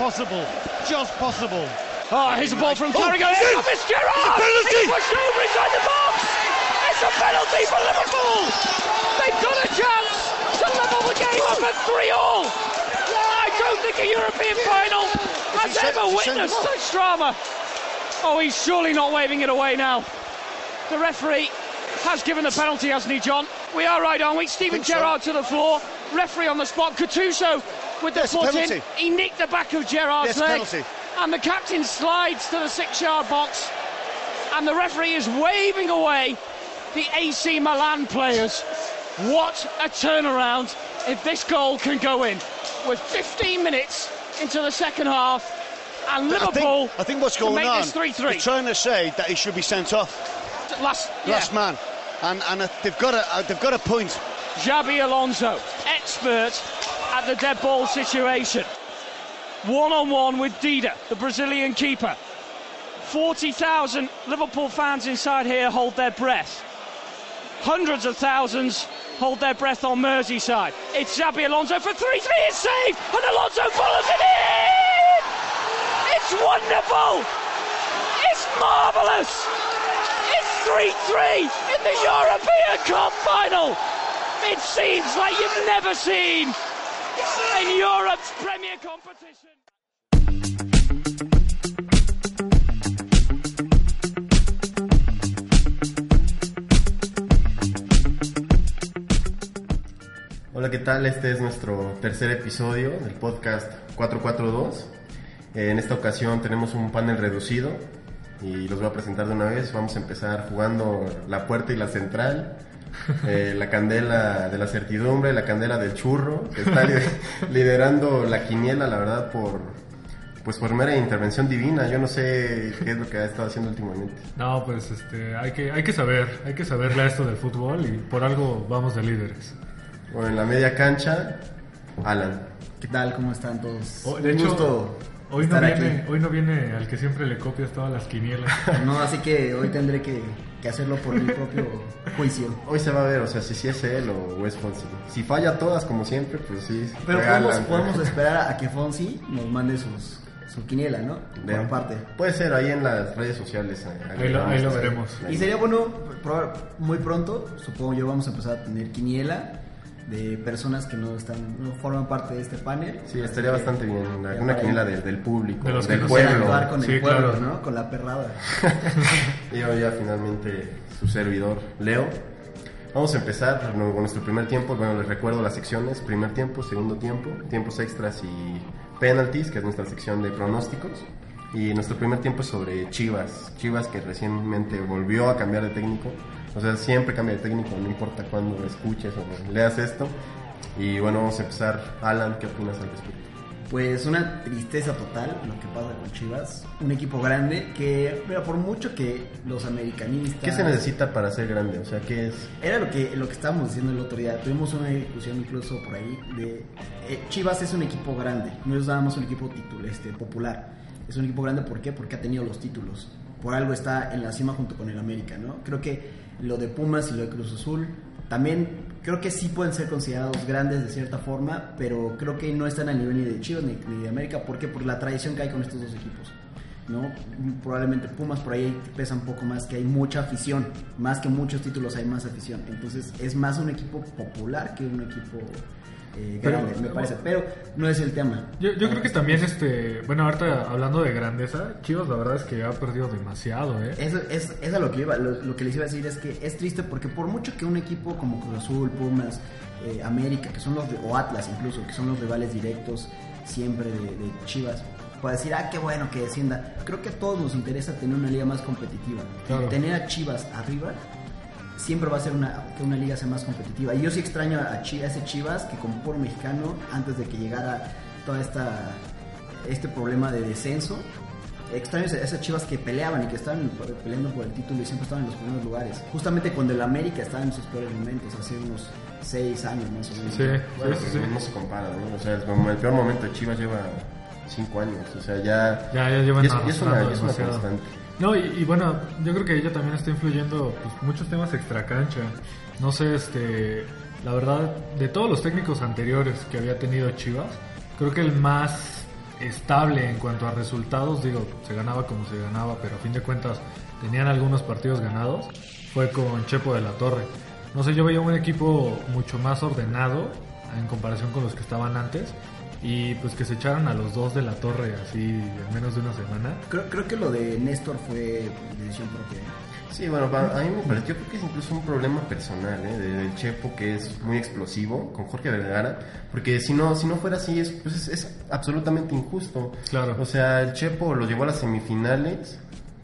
possible. Just possible. Oh, here's a ball from Oh, Carragher. it's It's it's Gerrard. It's a penalty. He's pushed over inside the box. It's a penalty for Liverpool. They've got a chance to level the game up at three all. I don't think a European final has ever is he sent witnessed such drama. Oh, he's surely not waving it away now. The referee has given the penalty, hasn't he, John? We are right, aren't we? Stephen Think so. Gerrard to the floor. Referee on the spot. Gattuso with the foot penalty. in. He nicked the back of Gerrard's Yes, leg. penalty. And the captain slides to the six-yard box. And the referee is waving away the AC Milan players. What a turnaround if this goal can go in. With 15 minutes into the second half, and I Liverpool think, I think what's going on, 3-3. they're trying to say that he should be sent off, last, yeah. last man. And, and they've got a they've got a point. Xabi Alonso, expert at the dead ball situation. One on one with Dida, the Brazilian keeper. 40,000 Liverpool fans inside here hold their breath. Hundreds of thousands hold their breath on Merseyside. It's Xabi Alonso for 3 3. It's saved, and Alonso follows it in! It's wonderful! It's marvellous! It's 3 3 in the European Cup final! It seems like you've never seen in Europe's Premier competition. Hola, ¿qué tal? Este es nuestro tercer episodio del podcast 442. Eh, En esta ocasión tenemos un panel reducido y los voy a presentar de una vez. Vamos a empezar jugando la puerta y la central, eh, la candela de la certidumbre, la candela del churro, que está li- liderando la quiniela, la verdad, por, pues por mera intervención divina. Yo no sé qué es lo que ha estado haciendo últimamente. No, pues este, hay que, hay que saber, hay que saberle a esto del fútbol y por algo vamos de líderes. Bueno, en la media cancha, Alan. ¿Qué tal? ¿Cómo están todos? Oh, de Un hecho, gusto Hoy no, viene, aquí. hoy no viene al que siempre le copias todas las quinielas. No, así que hoy tendré que, que hacerlo por mi propio juicio. Hoy se va a ver, o sea, si sí es él o es Fonsi. Si falla todas, como siempre, pues sí. Pero podemos, podemos esperar a que Fonsi nos mande sus, su quiniela, ¿no? De- Por parte. Puede ser ahí en las redes sociales. Ahí lo, ahí lo veremos. Y sería bueno, probar muy pronto, supongo yo, vamos a empezar a tener quiniela de personas que no están no forman parte de este panel. Sí, estaría bastante bien. Una, ya una para quiniela de- del público, De los que del pueblo. con Sí, el pueblo, claro. ¿no? Con la perrada. Y yo ya finalmente su servidor, Leo. Vamos a empezar con nuestro primer tiempo. Bueno, les recuerdo las secciones: primer tiempo, segundo tiempo, tiempos extras y penalties, que es nuestra sección de pronósticos. Y nuestro primer tiempo es sobre Chivas. Chivas que recientemente volvió a cambiar de técnico. O sea, siempre cambia de técnico, no importa cuándo lo escuches o leas esto. Y bueno, vamos a empezar. Alan, ¿qué opinas al respecto? Pues una tristeza total lo que pasa con Chivas. Un equipo grande que, mira, por mucho que los americanistas... ¿Qué se necesita para ser grande? O sea, ¿qué es? Era lo que, lo que estábamos diciendo el otro día. Tuvimos una discusión incluso por ahí de... eh, Chivas es un equipo grande. No es nada más un equipo titul, este, popular. Es un equipo grande, ¿por qué? Porque ha tenido los títulos. Por algo está en la cima junto con el América, ¿no? Creo que lo de Pumas y lo de Cruz Azul también creo que sí pueden ser considerados grandes de cierta forma, pero creo que no están a nivel ni de Chivas ni, ni de América. ¿Por qué? Por la tradición que hay con estos dos equipos. ¿no? Probablemente Pumas por ahí pesa un poco más, que hay mucha afición, más que muchos títulos hay más afición. Entonces es más un equipo popular que un equipo eh, Pero- grande, me parece. Pero no es el tema. Yo, yo creo que también, este, bueno, ahorita hablando de grandeza, Chivas la verdad es que ha perdido demasiado, ¿eh? Eso es, es a lo que iba. Lo, lo que les iba a decir es que es triste porque por mucho que un equipo como Cruz Azul, Pumas, eh, América, que son los, o Atlas incluso, que son los rivales directos siempre de, de Chivas, pueda decir, ah, qué bueno que descienda. Creo que a todos nos interesa tener una liga más competitiva. Claro. Tener a Chivas arriba siempre va a ser una, que una liga sea más competitiva. Y yo sí extraño a, a ese Chivas que como por mexicano, antes de que llegara toda esta este problema de descenso. Extraño esa- esas chivas que peleaban y que estaban peleando por el título y siempre estaban en los primeros lugares. Justamente cuando el América estaba en sus peores momentos, hace unos seis años más o menos. Sí, Bueno, sí, sí, pero sí. no se compara, ¿no? O sea, el, como el peor momento de Chivas lleva cinco años. O sea, ya. Ya, ya llevan y es, y es una, es una constante. No, y, bueno, yo creo que ella también está influyendo pues, muchos temas extracancha. No sé, este, la verdad, de todos los técnicos anteriores que había tenido Chivas, creo que el más estable en cuanto a resultados, digo, se ganaba como se ganaba, pero a fin de cuentas tenían algunos partidos ganados, fue con Chepo de la Torre. No sé, yo veía un equipo mucho más ordenado en comparación con los que estaban antes y pues que se echaran a los dos de la Torre así en menos de una semana. Creo, creo que lo de Néstor fue decisión propia. ¿eh? Sí, bueno, a mí me parece, yo creo que es incluso un problema personal, ¿eh? de- del Chepo que es muy explosivo con Jorge Vergara, porque si no, si no fuera así es, pues es, es absolutamente injusto. Claro. O sea, el Chepo lo llevó a las semifinales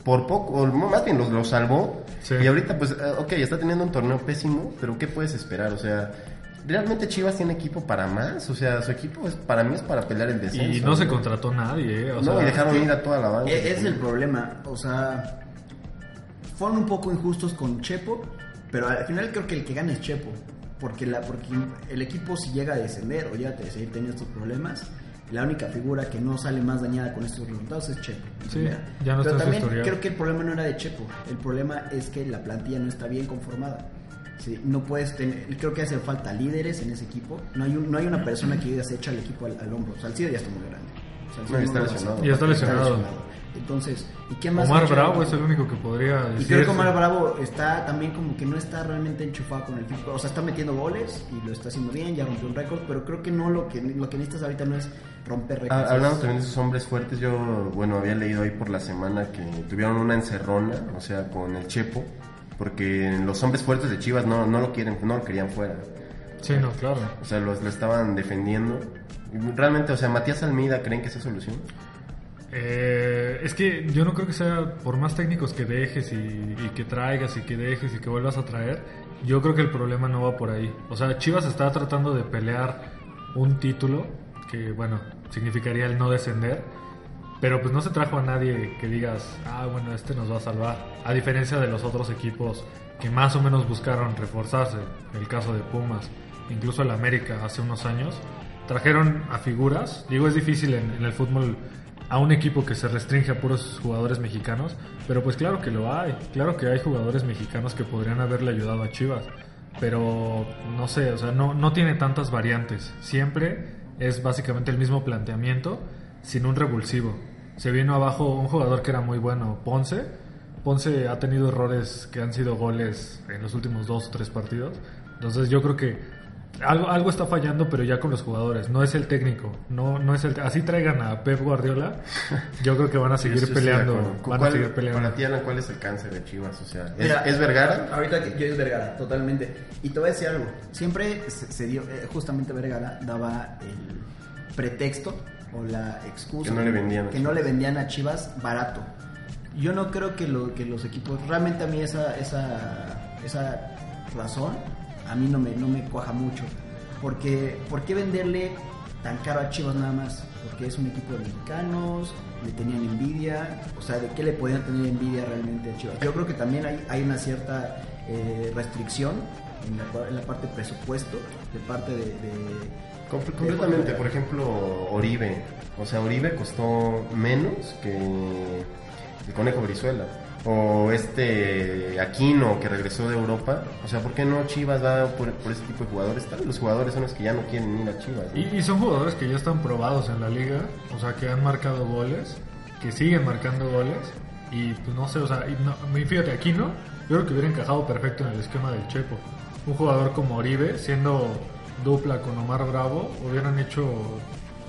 por poco, o más bien lo, lo salvó, Sí. y ahorita pues, eh, ok, está teniendo un torneo pésimo, pero ¿qué puedes esperar? O sea, ¿realmente Chivas tiene equipo para más? O sea, su equipo es, para mí es para pelear el descenso. Y no se contrató nadie, ¿eh? O no, sea, y dejaron ir a toda la banda. E- Es el problema, o sea, fueron un poco injustos con Chepo, pero al final creo que el que gana es Chepo, porque, la, porque el equipo si llega a descender o llega a seguir teniendo estos problemas, la única figura que no sale más dañada con estos resultados es Chepo. Sí, ya no pero también creo que el problema no era de Chepo, el problema es que la plantilla no está bien conformada. Sí, no puedes tener, creo que hace falta líderes en ese equipo. No hay, un- no hay una persona que se echa el equipo al, al hombro. Salcido ya está muy grande. Salcido No, y está lesionado. hacer. Y está lesionado. Entonces, ¿y qué más? Omar? Bravo es el único que podría Y decir. creo que Omar Bravo está también como que no está realmente enchufado con el equipo. O sea, está metiendo goles y lo está haciendo bien, ya rompió un récord, pero creo que no lo que lo que necesitas ahorita no es romper récords. Hablando también de esos hombres fuertes, yo, bueno, había leído ahí por la semana que tuvieron una encerrona, o sea, con el Chepo, porque los hombres fuertes de Chivas no, no lo quieren, no lo querían fuera. Sí, no, claro. O sea, los, lo estaban defendiendo. Realmente, o sea, Matías Almeida, ¿creen que esa solución? Eh, es que yo no creo que sea por más técnicos que dejes y, y que traigas y que dejes y que vuelvas a traer. Yo creo que el problema no va por ahí. O sea, Chivas está tratando de pelear un título que, bueno, significaría el no descender. Pero pues no se trajo a nadie que digas, ah, bueno, este nos va a salvar. A diferencia de los otros equipos que más o menos buscaron reforzarse. El caso de Pumas, incluso el América hace unos años. Trajeron a figuras. Digo, es difícil en, en el fútbol a un equipo que se restringe a puros jugadores mexicanos. Pero pues claro que lo hay. Claro que hay jugadores mexicanos que podrían haberle ayudado a Chivas. Pero no sé, o sea, no, no tiene tantas variantes. Siempre es básicamente el mismo planteamiento sin un revulsivo. Se vino abajo un jugador que era muy bueno, Ponce. Ponce ha tenido errores que han sido goles en los últimos dos o tres partidos. Entonces yo creo que algo, algo está fallando, pero ya con los jugadores. No es el técnico. No, no es el así traigan a Pep Guardiola. Yo creo que van a seguir estoy de peleando. Van a ¿Cuál- seguir peleando. Para ti, Alan, ¿cuál es el cáncer de Chivas? O sea, ¿es, Mira, es Vergara? Ahorita que yo es Vergara, totalmente. Y te voy a decir algo. Siempre se, se dio, eh, justamente Vergara daba el pretexto o la excusa Que no le vendían a que no Chivas. le vendían a Chivas barato. Yo no creo que, lo, que los equipos, realmente a mí esa, esa, esa razón, a mí no me, no me cuaja mucho. Porque, ¿por qué venderle tan caro a Chivas nada más? Porque es un equipo de mexicanos, le tenían envidia, o sea, ¿de qué le podían tener envidia realmente a Chivas? Yo creo que también hay, hay una cierta eh, restricción en la, en la parte presupuesto, de parte de... de- Comple- Completamente, por ejemplo, Oribe. O sea, Oribe costó menos que el Conejo Brizuela. O este Aquino que regresó de Europa. O sea, ¿por qué no Chivas va por, por ese tipo de jugadores? Tal vez los jugadores son los que ya no quieren ir a Chivas. ¿no? Y, y son jugadores que ya están probados en la liga, o sea, que han marcado goles, que siguen marcando goles, y pues no sé, o sea, y no, fíjate, aquí no, yo creo que hubiera encajado perfecto en el esquema del Chepo. Un jugador como Oribe, siendo dupla con Omar Bravo, hubieran hecho.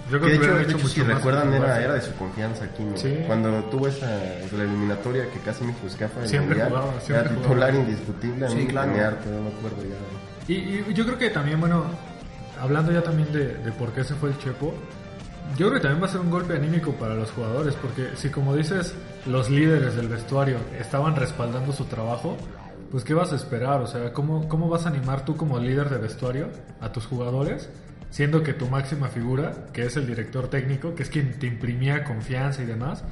Yo creo Que de hecho, hecho, hecho, si mucho más recuerdan, era, de su confianza Aquino. Sí. Cuando tuvo esa la eliminatoria que casi me en Siempre Mundial, jugaba, siempre era titular jugaba. indiscutible. A Sí, mí claro. no me acuerdo ya. Y, y yo creo que también, bueno, hablando ya también de, de por qué se fue el Chepo, yo creo que también va a ser un golpe anímico para los jugadores, porque si como dices, los líderes del vestuario estaban respaldando su trabajo, pues ¿qué vas a esperar? O sea, ¿cómo, cómo vas a animar tú como líder de vestuario a tus jugadores siendo que tu máxima figura, que es el director técnico, que es quien te imprimía confianza y demás,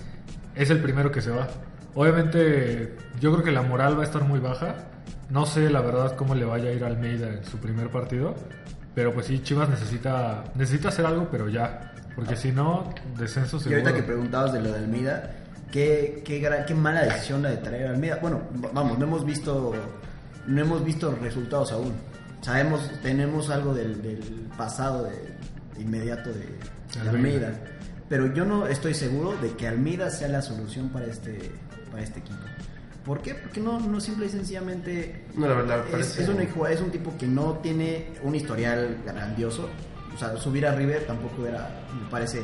es el primero que se va. Obviamente, yo creo que la moral va a estar muy baja. No sé la verdad cómo le vaya a ir a Almeida en su primer partido, pero pues sí, Chivas necesita necesita hacer algo, pero ya, porque si no, descenso Y seguro. ahorita que preguntabas de lo de Almeida, ¿qué, qué, gran- qué mala decisión la de traer a Almeida. Bueno, vamos, no hemos visto no hemos visto resultados aún. Sabemos, tenemos algo del, del pasado de, inmediato de, de Almeida. Almeida. Pero yo no estoy seguro de que Almeida sea la solución para este, para este equipo. ¿Por qué? Porque no, no simple y sencillamente No, la verdad, es, es un, es un tipo que no tiene un historial grandioso. O sea, subir a River tampoco era, me parece,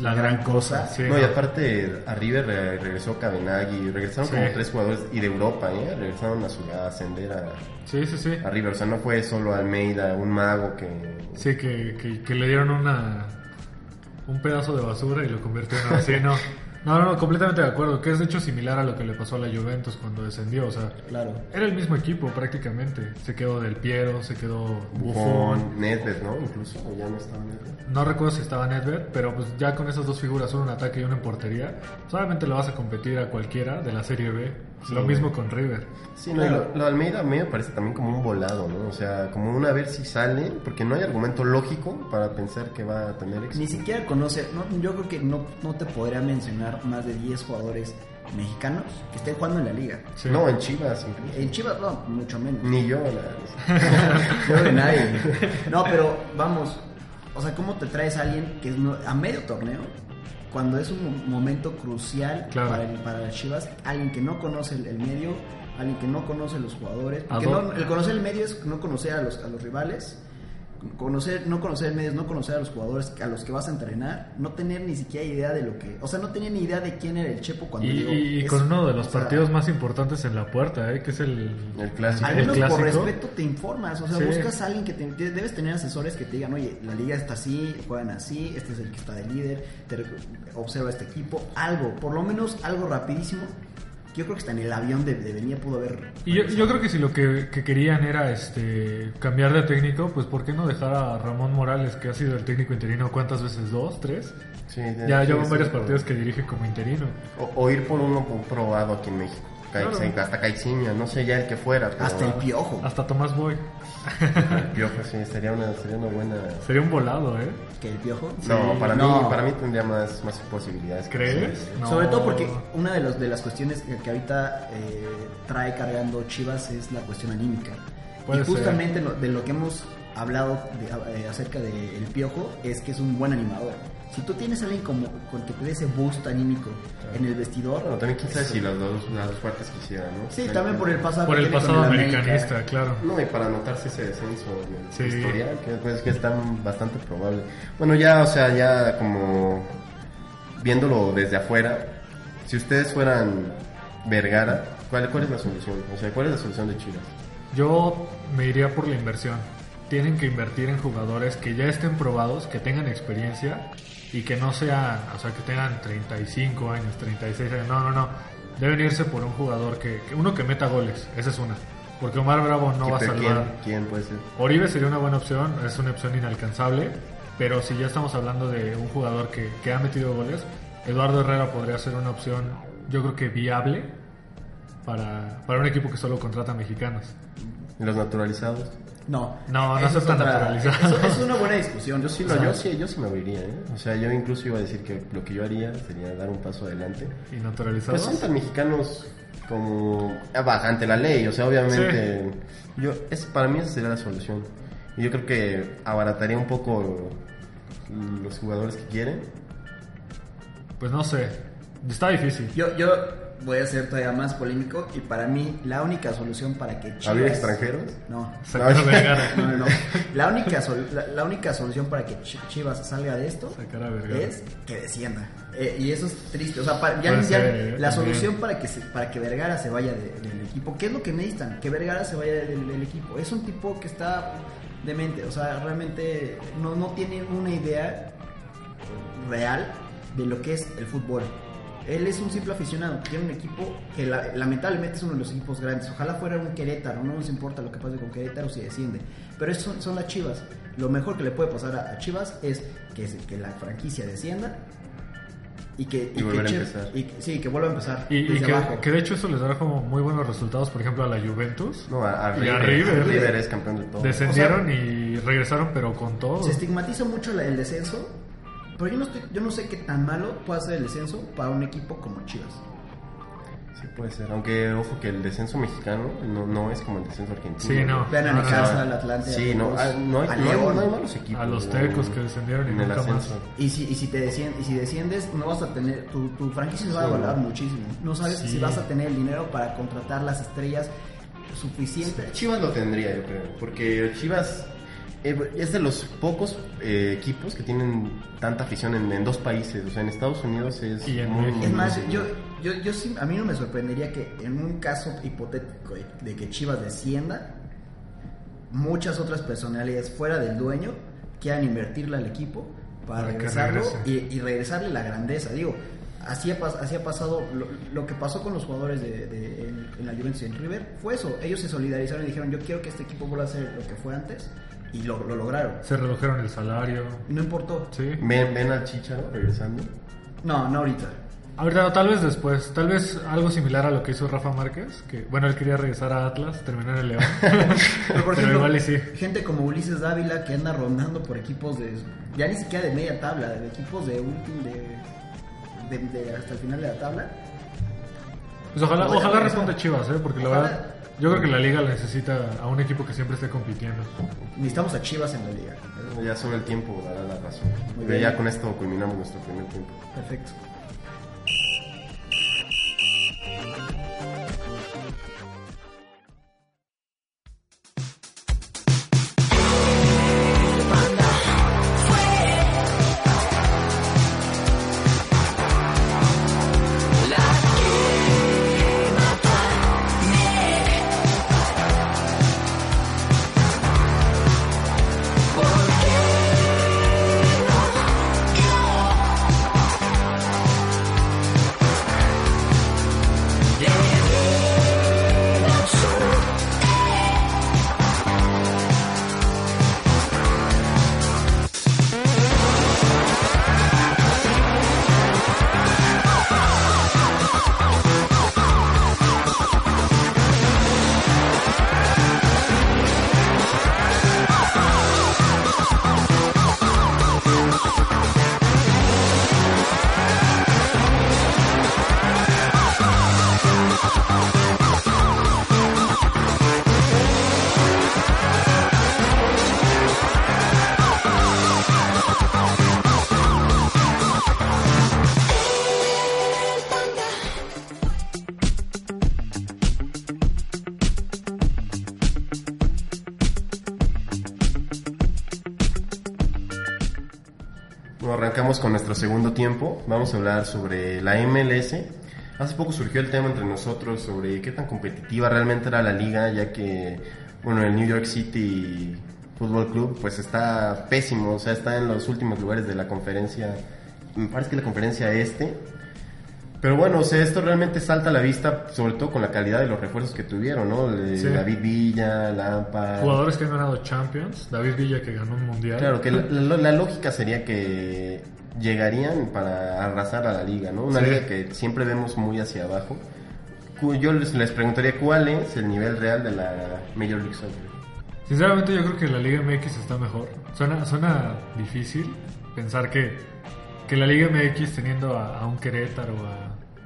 La gran cosa, sí. No, y aparte a River re- regresó Cabenagui, regresaron Sí. como tres jugadores y de Europa, ¿eh? Regresaron a, su, a ascender a, Sí, sí, sí. a River, o sea, no fue solo Almeida, un mago que... Sí, que, que, que le dieron una un pedazo de basura y lo convirtió en así, no. No, no, completamente de acuerdo, que es de hecho similar a lo que le pasó a la Juventus cuando descendió, o sea, claro. era el mismo equipo prácticamente. Se quedó Del Piero, se quedó Buffon. Nedved, ¿no? Incluso, o ya no estaba Nedved. No recuerdo si estaba Nedved, pero pues ya con esas dos figuras, uno en ataque y uno en portería, solamente lo vas a competir a cualquiera de la Serie B. Lo mismo con River. Sí, no, lo, lo de Almeida a mí me parece también como un volado, ¿no? O sea, como una ver si sale, porque no hay argumento lógico para pensar que va a tener éxito. Ni siquiera conoce, no, yo creo que no, no te podría mencionar más de 10 jugadores mexicanos que estén jugando en la liga. Sí. No, en Chivas incluso. En Chivas, no, mucho menos. Ni yo, la- nadie. No, pero vamos, o sea, ¿cómo te traes a alguien que es no- a medio torneo? Cuando es un mo- momento crucial Claro. para, el, para las Chivas, alguien que no conoce el, el medio, alguien que no conoce los jugadores. Porque ¿A dó- no- el conocer el medio es no conocer a los, a los rivales. Conocer, no conocer el medio es no conocer a los jugadores a los que vas a entrenar, no tener ni siquiera idea de lo que, o sea, no tenía ni idea de quién era el Chepo cuando Y, llegó. y- con uno de los o sea, partidos más importantes en la puerta, ¿eh? que es el, el clásico. al el menos por clásico. respeto te informas, o sea, Sí. buscas a alguien que te, te- debes tener asesores que te digan, oye, la liga está así, juegan así, este es el que está de líder, te observa este equipo, algo, por lo menos algo rapidísimo. Yo creo que hasta en el avión de, de venía pudo haber. Y yo, yo creo que si lo que, que querían era este cambiar de técnico, pues ¿por qué no dejar a Ramón Morales, que ha sido el técnico interino cuántas veces? ¿Dos? ¿Tres? Sí, Ya llevan varios partidos que dirige como interino. O, o ir por uno probado aquí en México. Claro. Hasta Caixinha, no sé ya el que fuera. Pero Hasta el piojo. Hasta Tomás Boy. el Piojo, sí, sería una, sería una buena... Sería un volado, ¿eh? Que el piojo. No, para, No. Mí, para mí tendría más, más posibilidades. ¿Crees? No. Sobre todo porque una de, los, de las cuestiones que, que ahorita eh, trae cargando Chivas es la cuestión anímica. Puede y justamente lo- de lo que hemos hablado de- eh, acerca del Piojo es que es un buen animador. Si tú tienes a alguien como con que te dé ese boost anímico en el vestidor. Bueno, también quién sabe si las dos, las dos partes quisieran, ¿no? Sí, también por el pasado. Por el pasado América. americanista, claro. No, y para anotarse ese descenso en el Sí. historial, que pues que está bastante probable. Bueno, ya, o sea, ya como viéndolo desde afuera, si ustedes fueran Vergara, ¿cuál, cuál es la solución? O sea, ¿cuál es la solución de Chivas? Yo me iría por la inversión. Tienen que invertir en jugadores que ya estén probados, que tengan experiencia y que no sean, o sea, que tengan 35 años, 36 años. No, no, no. Deben irse por un jugador que, que- uno que meta goles. Esa es una. Porque Omar Bravo no va a ¿Quién- salvar. ¿Quién, quién puede ser? Oribe sería una buena opción, es una opción inalcanzable, pero si ya estamos hablando de un jugador que, que ha metido goles, Eduardo Herrera podría ser una opción, yo creo que viable para, para un equipo que solo contrata mexicanos. ¿Y los naturalizados? No, No, no Esa es aceptan otra- naturalizados. eso- Es una buena discusión. Yo sí, O lo, sea, yo sí, yo sí me abriría, ¿eh? O sea, yo incluso iba a decir que lo que yo haría sería dar un paso adelante. ¿Y Pues naturalizados? son tan mexicanos como ah, ante la ley, o sea, obviamente yo es para mí esa sería la solución. Y yo creo que abarataría un poco los jugadores que quieren. Pues no sé, está difícil. Yo, yo voy a ser todavía más polémico y para mí la única solución para que Chivas... ¿Había extranjeros? No. Vergara. No, no, no. La única, sol- la, la única solución para que Ch- Chivas salga de esto es que descienda. Eh, y eso es triste. O sea, para- ya, ya ser, eh, la solución para que, se- para que Vergara se vaya de- del equipo, ¿qué es lo que necesitan? Que Vergara se vaya del, del equipo. Es un tipo que está demente. O sea, realmente no, no tiene una idea real de lo que es el fútbol. Él es un simple aficionado, tiene un equipo que la- lamentablemente es uno de los equipos grandes. Ojalá fuera un Querétaro, no nos importa lo que pase con Querétaro si desciende. Pero eso son, son las chivas. Lo mejor que le puede pasar a, a Chivas es que, que la franquicia descienda y que, Y y que- sí, que vuelva a empezar. Y, desde que, abajo. que de hecho eso les dará como muy buenos resultados, por ejemplo, a la Juventus. No, a, a Y a River. River. es campeón de todo. Descendieron y regresaron, pero con todo. Se estigmatiza mucho la- el descenso, pero yo no, estoy- yo no sé qué tan malo puede ser el descenso para un equipo como Chivas. Sí, puede ser. Aunque, ojo, que el descenso mexicano no, no es como el descenso argentino. Sí, no. Vean a al Atlante, Sí, no, ah, no, hay, a no, hay, León. no hay malos equipos. A los tecos que descendieron y en el más. ascenso. Y si, y si te descien- y si desciendes, no vas a tener, tu, tu franquicia se va a Sí. valorar muchísimo. No sabes Sí. si vas a tener el dinero para contratar las estrellas suficientes. Chivas lo tendría, yo creo. Porque Chivas es de los pocos eh, equipos que tienen tanta afición en, en dos países. O sea, en Estados Unidos es Y en muy, México. Es más, yo, yo, yo sí, a mí no me sorprendería que en un caso hipotético de- que Chivas descienda, muchas otras personalidades fuera del dueño quieran invertirle al equipo para, Para regresarlo y, y regresarle la grandeza. Digo, así ha, pas- así ha pasado, lo, lo que pasó con los jugadores de, de- en, en la Juventus y en River fue eso. Ellos se solidarizaron y dijeron, yo quiero que este equipo vuelva a ser lo que fue antes y lo, lo lograron. Se redujeron el salario. No importó. Sí. Ven, ven al Chicharo regresando. No, no ahorita. Ahorita no, tal vez después. Tal vez algo similar a lo que hizo Rafa Márquez. Que, bueno, él quería regresar a Atlas, terminar el León. Pero, por Pero ejemplo, igual y sí. gente como Ulises Dávila que anda rondando por equipos de. Ya ni siquiera de media tabla, de equipos de último. De, de- de hasta el final de la tabla. Pues ojalá, Ojalá responda Chivas, ¿eh? Porque la Ojalá. verdad, yo creo que la liga necesita a un equipo que siempre esté compitiendo. Necesitamos a Chivas en la liga. Ya solo el tiempo dará la razón. Muy bien. ya con esto culminamos nuestro primer tiempo. Perfecto. Con nuestro segundo tiempo. Vamos a hablar sobre la MLS. Hace poco surgió el tema entre nosotros sobre qué tan competitiva realmente era la liga, ya que, bueno, el New York City Football Club pues está pésimo, o sea, está en los últimos lugares de la conferencia, me parece que la conferencia este. Pero bueno, o sea, esto realmente salta a la vista, sobre todo con la calidad de los refuerzos que tuvieron, ¿no? Sí. David Villa, Lampa. Jugadores que han ganado Champions. David Villa que ganó un mundial. Claro, que la, la- la lógica sería que llegarían para arrasar a la liga, ¿no? Una Sí. liga que siempre vemos muy hacia abajo. Yo les, les preguntaría cuál es el nivel real de la Major League Soccer. Sinceramente yo creo que la Liga MX está mejor. Suena, suena difícil pensar que, que la Liga MX teniendo a, a un Querétaro,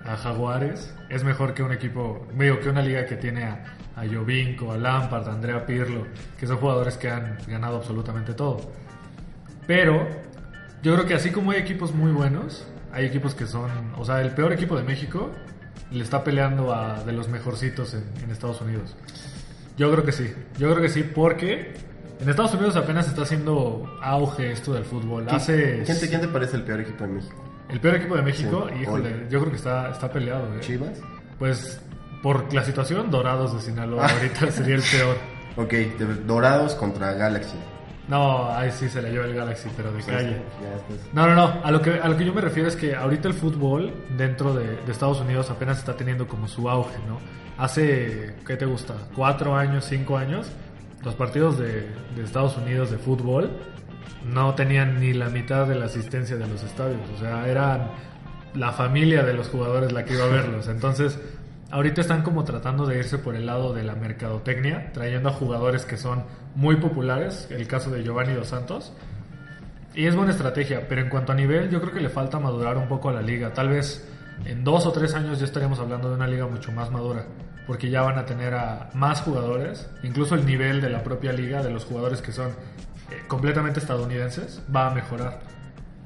a, a Jaguares, es mejor que un equipo, digo, que una liga que tiene a, a Jovinko, a Lampard, a Andrea Pirlo, que son jugadores que han ganado absolutamente todo. Pero yo creo que así como hay equipos muy buenos, hay equipos que son, o sea, el peor equipo de México le está peleando a de los mejorcitos en, en Estados Unidos. Yo creo que sí, yo creo que sí, porque en Estados Unidos apenas está haciendo auge esto del fútbol. Hace ¿Quién te, quién te parece el peor equipo de México? el peor equipo de México, Sí, híjole, hoy. yo creo que está, está peleado. ¿eh? ¿Chivas? Pues por la situación, Dorados de Sinaloa ahorita sería el peor. Ok, Dorados contra Galaxy. No, ahí sí se la lleva el Galaxy, pero de calle. No, no, no. A lo, que, a lo que yo me refiero es que ahorita el fútbol dentro de, de Estados Unidos apenas está teniendo como su auge, ¿no? Hace, ¿qué te gusta? ¿Cuatro años, cinco años? los partidos de, de Estados Unidos de fútbol no tenían ni la mitad de la asistencia de los estadios. O sea, eran la familia de los jugadores la que iba a verlos. Entonces, ahorita están como tratando de irse por el lado de la mercadotecnia, trayendo a jugadores que son muy populares, el caso de Giovanni Dos Santos. Y es buena estrategia, pero en cuanto a nivel, yo creo que le falta madurar un poco a la liga. Tal vez en dos o tres años ya estaríamos hablando de una liga mucho más madura, porque ya van a tener a más jugadores, incluso el nivel de la propia liga, de los jugadores que son eh, completamente estadounidenses, va a mejorar.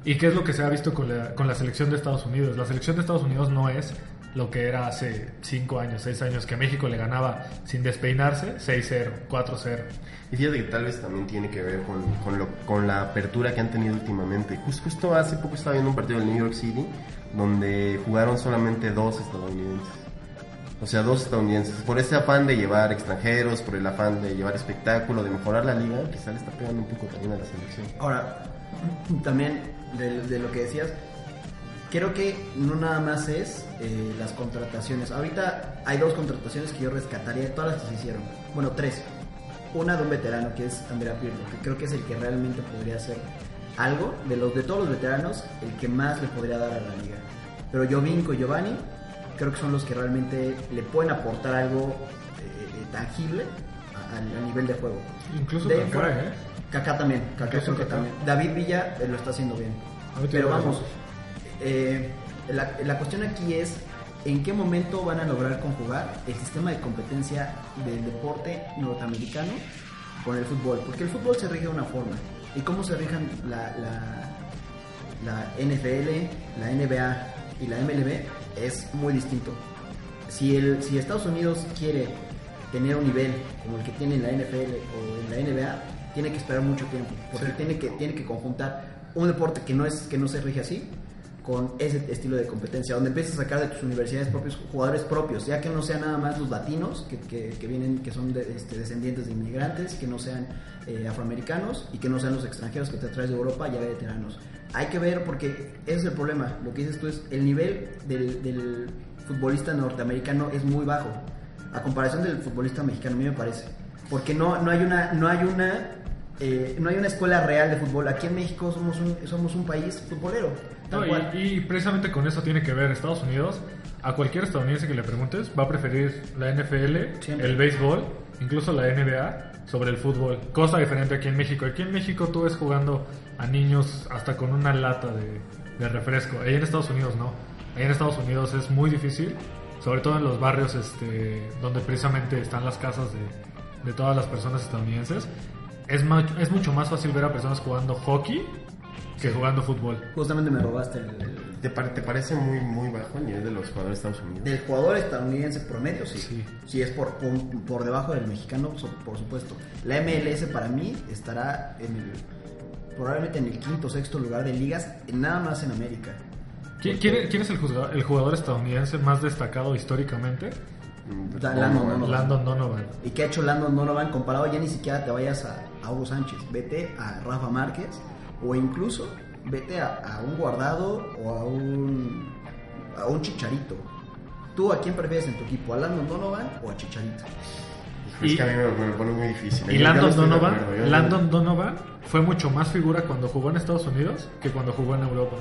¿Y qué es lo que se ha visto con la, con la selección de Estados Unidos? La selección de Estados Unidos no es lo que era hace 5 años, 6 años, que México le ganaba sin despeinarse 6-0, 4-0. Y fíjate que tal vez también tiene que ver con, con, lo- con la apertura que han tenido últimamente. Jus- justo hace poco estaba viendo un partido del New York City donde jugaron solamente dos estadounidenses. O sea, dos estadounidenses. Por ese afán de llevar extranjeros, por el afán de llevar espectáculo, de mejorar la liga, quizá le está pegando un poco también a la selección. Ahora, también de, de lo que decías, creo que no nada más es eh, las contrataciones. Ahorita hay dos contrataciones que yo rescataría todas las que se hicieron. Bueno, tres. Una de un veterano que es Andrea Pirlo, que creo que es el que realmente podría hacer algo. De los de todos los veteranos, el que más le podría dar a la liga. Pero Jovinko y Giovanni creo que son los que realmente le pueden aportar algo eh, tangible a, nivel de juego. Incluso De Kaká, ¿eh? Kaká también, Kaká Incluso creo que Kaká. también. David Villa eh, lo está haciendo bien. Ahorita Pero vamos. Eh, la, la cuestión aquí es en qué momento van a lograr conjugar el sistema de competencia del deporte norteamericano con el fútbol. Porque el fútbol se rige de una forma. ¿Y cómo se rijan la, la, la NFL, la NBA y la MLB? Es muy distinto. Si, el, si Estados Unidos quiere tener un nivel como el que tiene en la NFL o en la NBA, tiene que esperar mucho tiempo, porque Sí. tiene, que, tiene que conjuntar un deporte que no, es, que no se rige así con ese estilo de competencia, donde empieces a sacar de tus universidades propios jugadores propios, ya que no sean nada más los latinos, que, que- que vienen, que son de- este, descendientes de inmigrantes, que no sean eh, afroamericanos y que no sean los extranjeros que te traes de Europa ya veteranos. Hay que ver, porque ese es el problema, lo que dices tú es, el nivel del, del futbolista norteamericano es muy bajo, a comparación del futbolista mexicano, a mí me parece, porque no, no hay una... No hay una eh, no hay una escuela real de fútbol. Aquí en México somos un, somos un país futbolero. No, y, y precisamente con eso tiene que ver Estados Unidos. A cualquier estadounidense que le preguntes va a preferir la NFL, Siempre. el béisbol, incluso la NBA sobre el fútbol. Cosa diferente aquí en México. Aquí en México tú ves jugando a niños hasta con una lata de, de refresco. Ahí en Estados Unidos no. Ahí en Estados Unidos es muy difícil, sobre todo en los barrios este, donde precisamente están las casas de, de todas las personas estadounidenses. Es mucho más fácil ver a personas jugando hockey que jugando fútbol. Justamente me robaste el, el- ¿Te, pare- te parece muy, muy bajo el nivel de los jugadores de Estados Unidos? del jugador estadounidense promedio, sí. Sí. Sí, es por, por, por debajo del mexicano, so- por supuesto. La MLS para mí estará en el, probablemente en el quinto o sexto lugar de ligas, nada más en América. ¿Quién, quién- quién es el jugador, el jugador estadounidense más destacado históricamente? Mm, no, no. Landon Donovan. ¿Y qué ha hecho Landon Donovan comparado? Ya ni siquiera te vayas a, a Hugo Sánchez, vete a Rafa Márquez o incluso vete a, a un guardado o a un, a un chicharito. ¿Tú a quién prefieres en tu equipo? ¿A Landon Donovan o a Chicharito? Es Y- que a mí me, me lo pone muy difícil. Y yo no Landon Donovan, acuerdo, Landon Donovan fue mucho más figura cuando jugó en Estados Unidos que cuando jugó en Europa.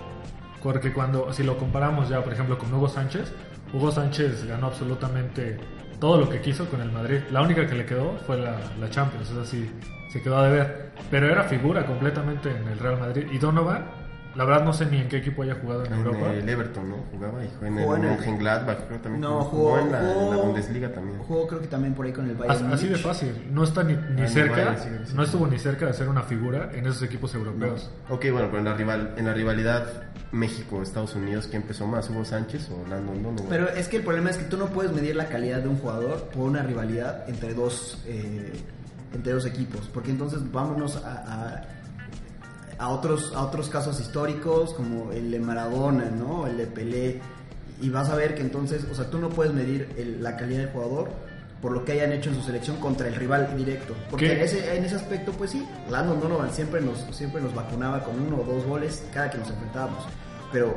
Porque cuando, si lo comparamos ya, por ejemplo, con Hugo Sánchez, Hugo Sánchez ganó absolutamente todo lo que quiso con el Madrid. La única que le quedó fue la, la Champions, es así, se quedó a deber. Pero era figura completamente en el Real Madrid. Y Donovan, la verdad no sé ni en qué equipo haya jugado en En Europa. el Everton, ¿no? Jugaba y jugó en Jugó el en el- Mönchengladbach, creo también. No, jugó, jugó, en, la, en Bundesliga también. Jugó creo que también por ahí con el Bayern As- Así de fácil, no está ni, ni Ah, no, cerca, vale, sí, sí. no estuvo ni cerca de ser una figura en esos equipos europeos. Ok, bueno, pero en la, rival, en la rivalidad México-Estados Unidos, ¿quién empezó más? ¿Hugo Sánchez o Landon Donovan? Pero es que el problema es que tú no puedes medir la calidad de un jugador por una rivalidad entre dos, eh, entre dos equipos. Porque entonces vámonos a, a, a otros, a otros casos históricos como el de Maradona, ¿no? El de Pelé. Y vas a ver que entonces, o sea, tú no puedes medir el- la calidad del jugador por lo que hayan hecho en su selección contra el rival directo. Porque en ese, en ese aspecto, pues sí, Landon Donovan siempre nos, siempre nos vacunaba con uno o dos goles cada que nos enfrentábamos. Pero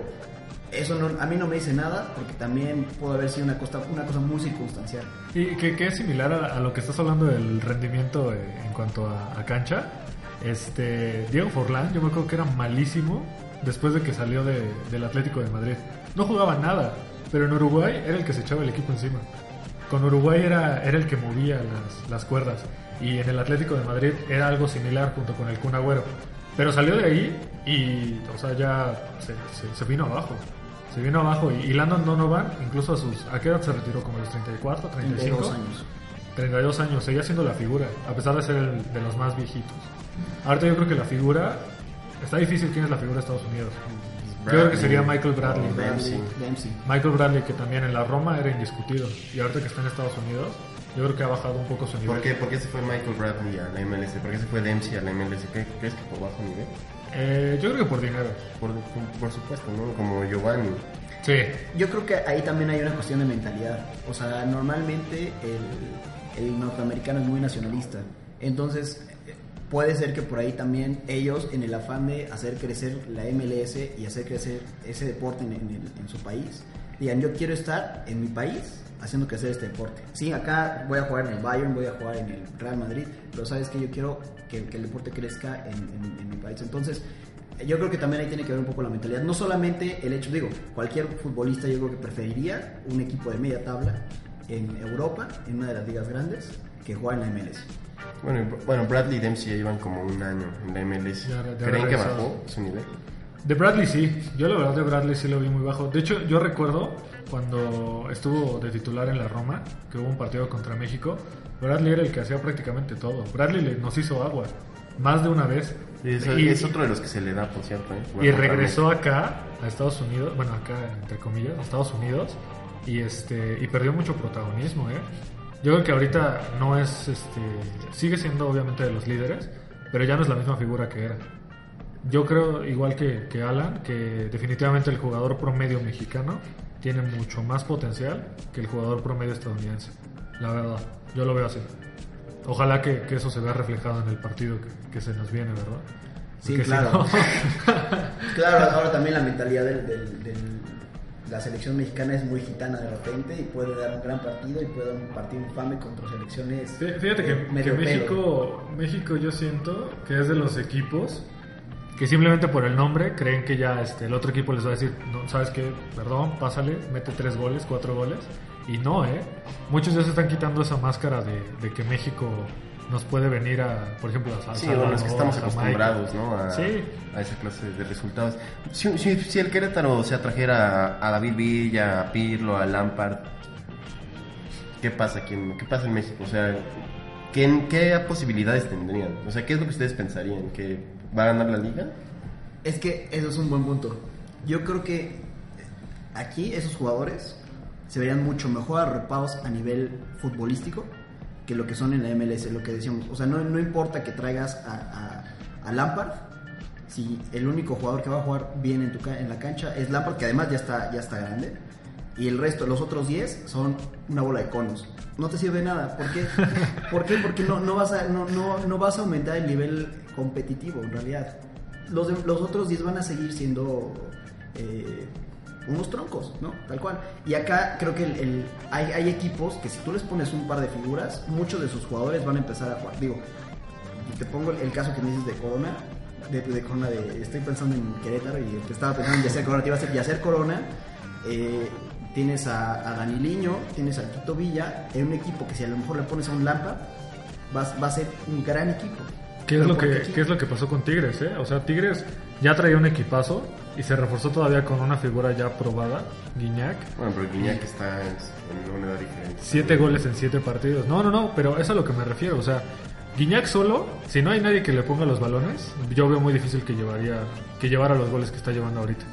eso no- a mí no me dice nada porque también puede haber sido una cosa, una cosa muy circunstancial. Y que, que es similar a, a lo que estás hablando del rendimiento eh, en cuanto a, a cancha. Este, Diego Forlán, yo me acuerdo que era malísimo después de que salió de- del Atlético de Madrid. No jugaba nada, pero en Uruguay era el que se echaba el equipo encima. Con Uruguay era, era el que movía las, las cuerdas. Y en el Atlético de Madrid era algo similar junto con el Kun Agüero. Pero salió de ahí y, o sea, ya se, se- se vino abajo. Se vino abajo y, y Landon Donovan, incluso a sus... ¿A qué edad se retiró? ¿Como a los 34, 35? 32 años. 32 años, seguía siendo la figura, a pesar de ser el de los más viejitos. Ahorita yo creo que la figura, está difícil quién es la figura de Estados Unidos. Yo creo que sería Michael Bradley. Dempsey. Dempsey. Michael Bradley, que también en la Roma era indiscutido. Y ahorita que está en Estados Unidos, yo creo que ha bajado un poco su nivel. ¿Por qué, ¿Por qué se fue Michael Bradley a la MLS? ¿Por qué se fue Dempsey a la MLS? ¿Qué- ¿Crees que por bajo nivel? Eh, yo creo que por dinero. Por, por, supuesto, ¿no? Como Giovanni. Sí. Yo creo que ahí también hay una cuestión de mentalidad. O sea, normalmente el, el norteamericano es muy nacionalista. Entonces, puede ser que por ahí también ellos, en el afán de hacer crecer la MLS y hacer crecer ese deporte en, en el- en su país, digan, yo quiero estar en mi país haciendo crecer este deporte. Sí, acá voy a jugar en el Bayern, voy a jugar en el Real Madrid, pero sabes que yo quiero que, que el deporte crezca en, en- en mi país. Entonces, yo creo que también ahí tiene que ver un poco la mentalidad. No solamente el hecho, digo, cualquier futbolista yo creo que preferiría un equipo de media tabla en Europa, en una de las ligas grandes, que jugar en la MLS. Bueno, bueno, Bradley y Dempsey ya llevan como un año en la MLS. Ya- ya ¿Creen que bajó su nivel? De Bradley sí, yo la verdad de Bradley sí lo vi muy bajo. De hecho, yo recuerdo cuando estuvo de titular en la Roma, que hubo un partido contra México, Bradley era el que hacía prácticamente todo. Bradley le- nos hizo agua, más de una vez. Y eso- Y- es otro de los que se le da, por cierto. ¿eh? Y regresó acá a Estados Unidos, bueno, acá entre comillas, a Estados Unidos, y este y perdió mucho protagonismo, ¿eh? Yo creo que ahorita no es, este, sigue siendo obviamente de los líderes, pero ya no es la misma figura que era. Yo creo, igual que, que Alan, que definitivamente el jugador promedio mexicano tiene mucho más potencial que el jugador promedio estadounidense. La verdad, yo lo veo así. Ojalá que, que eso se vea reflejado en el partido que, que se nos viene, ¿verdad? Sí, Porque si claro. no- Claro, ahora también la mentalidad del, del- del- la selección mexicana es muy gitana de repente y puede dar un gran partido y puede dar un partido infame contra selecciones. Fí- Fíjate que, que medio pelo. México, México yo siento que es de los equipos que simplemente por el nombre creen que ya este, el otro equipo les va a decir, no, ¿sabes qué? Perdón, pásale, mete tres goles, cuatro goles. Y no, ¿eh? Muchos ya se están quitando esa máscara de, de que México nos puede venir a, por ejemplo, a Sí, bueno, es que estamos acostumbrados, ¿no? A, Sí. a esa clase de resultados. Si, si, si el Querétaro se atrajera a, a David Villa, a Pirlo, a Lampard, ¿qué pasa aquí en, qué pasa en México? O sea, ¿qué, ¿qué posibilidades tendrían? O sea, ¿qué es lo que ustedes pensarían? ¿Que va a ganar la liga? Es que eso es un buen punto. Yo creo que aquí esos jugadores se verían mucho mejor arropados a nivel futbolístico que lo que son en la MLS, lo que decíamos. O sea, no, no importa que traigas a, a, a Lampard, si el único jugador que va a jugar bien en, tu, en la cancha es Lampard, que además ya está, ya está grande, y el resto, los otros 10, son una bola de conos. No te sirve de nada. ¿Por qué? ¿Por qué? Porque no, no, vas a, no, no, no vas a aumentar el nivel competitivo, en realidad. Los, de- los otros 10 van a seguir siendo eh, unos troncos, ¿no? Tal cual. Y acá creo que el, hay, hay equipos que si tú les pones un par de figuras, muchos de sus jugadores van a empezar a jugar. Digo, te pongo el, caso que me dices de Corona. De, de Corona, de, estoy pensando en Querétaro y te estaba pensando en Yacer Corona. Te iba a hacer Yacer Corona. eh, tienes a, a Daniliño, tienes a Quito Villa. En un equipo que si a lo mejor le pones a un Lampa, va, va a ser un gran equipo. ¿Qué es, lo que, qué es lo que pasó con Tigres? Eh? O sea, Tigres ya traía un equipazo y se reforzó todavía con una figura ya probada, Guiñac. Bueno, pero Guiñac está en una edad diferente. Siete goles en siete partidos. No, no, no, pero es a lo que me refiero. O sea, Guiñac solo, si no hay nadie que le ponga los balones, yo veo muy difícil que llevaría, que llevara los goles que está llevando ahorita.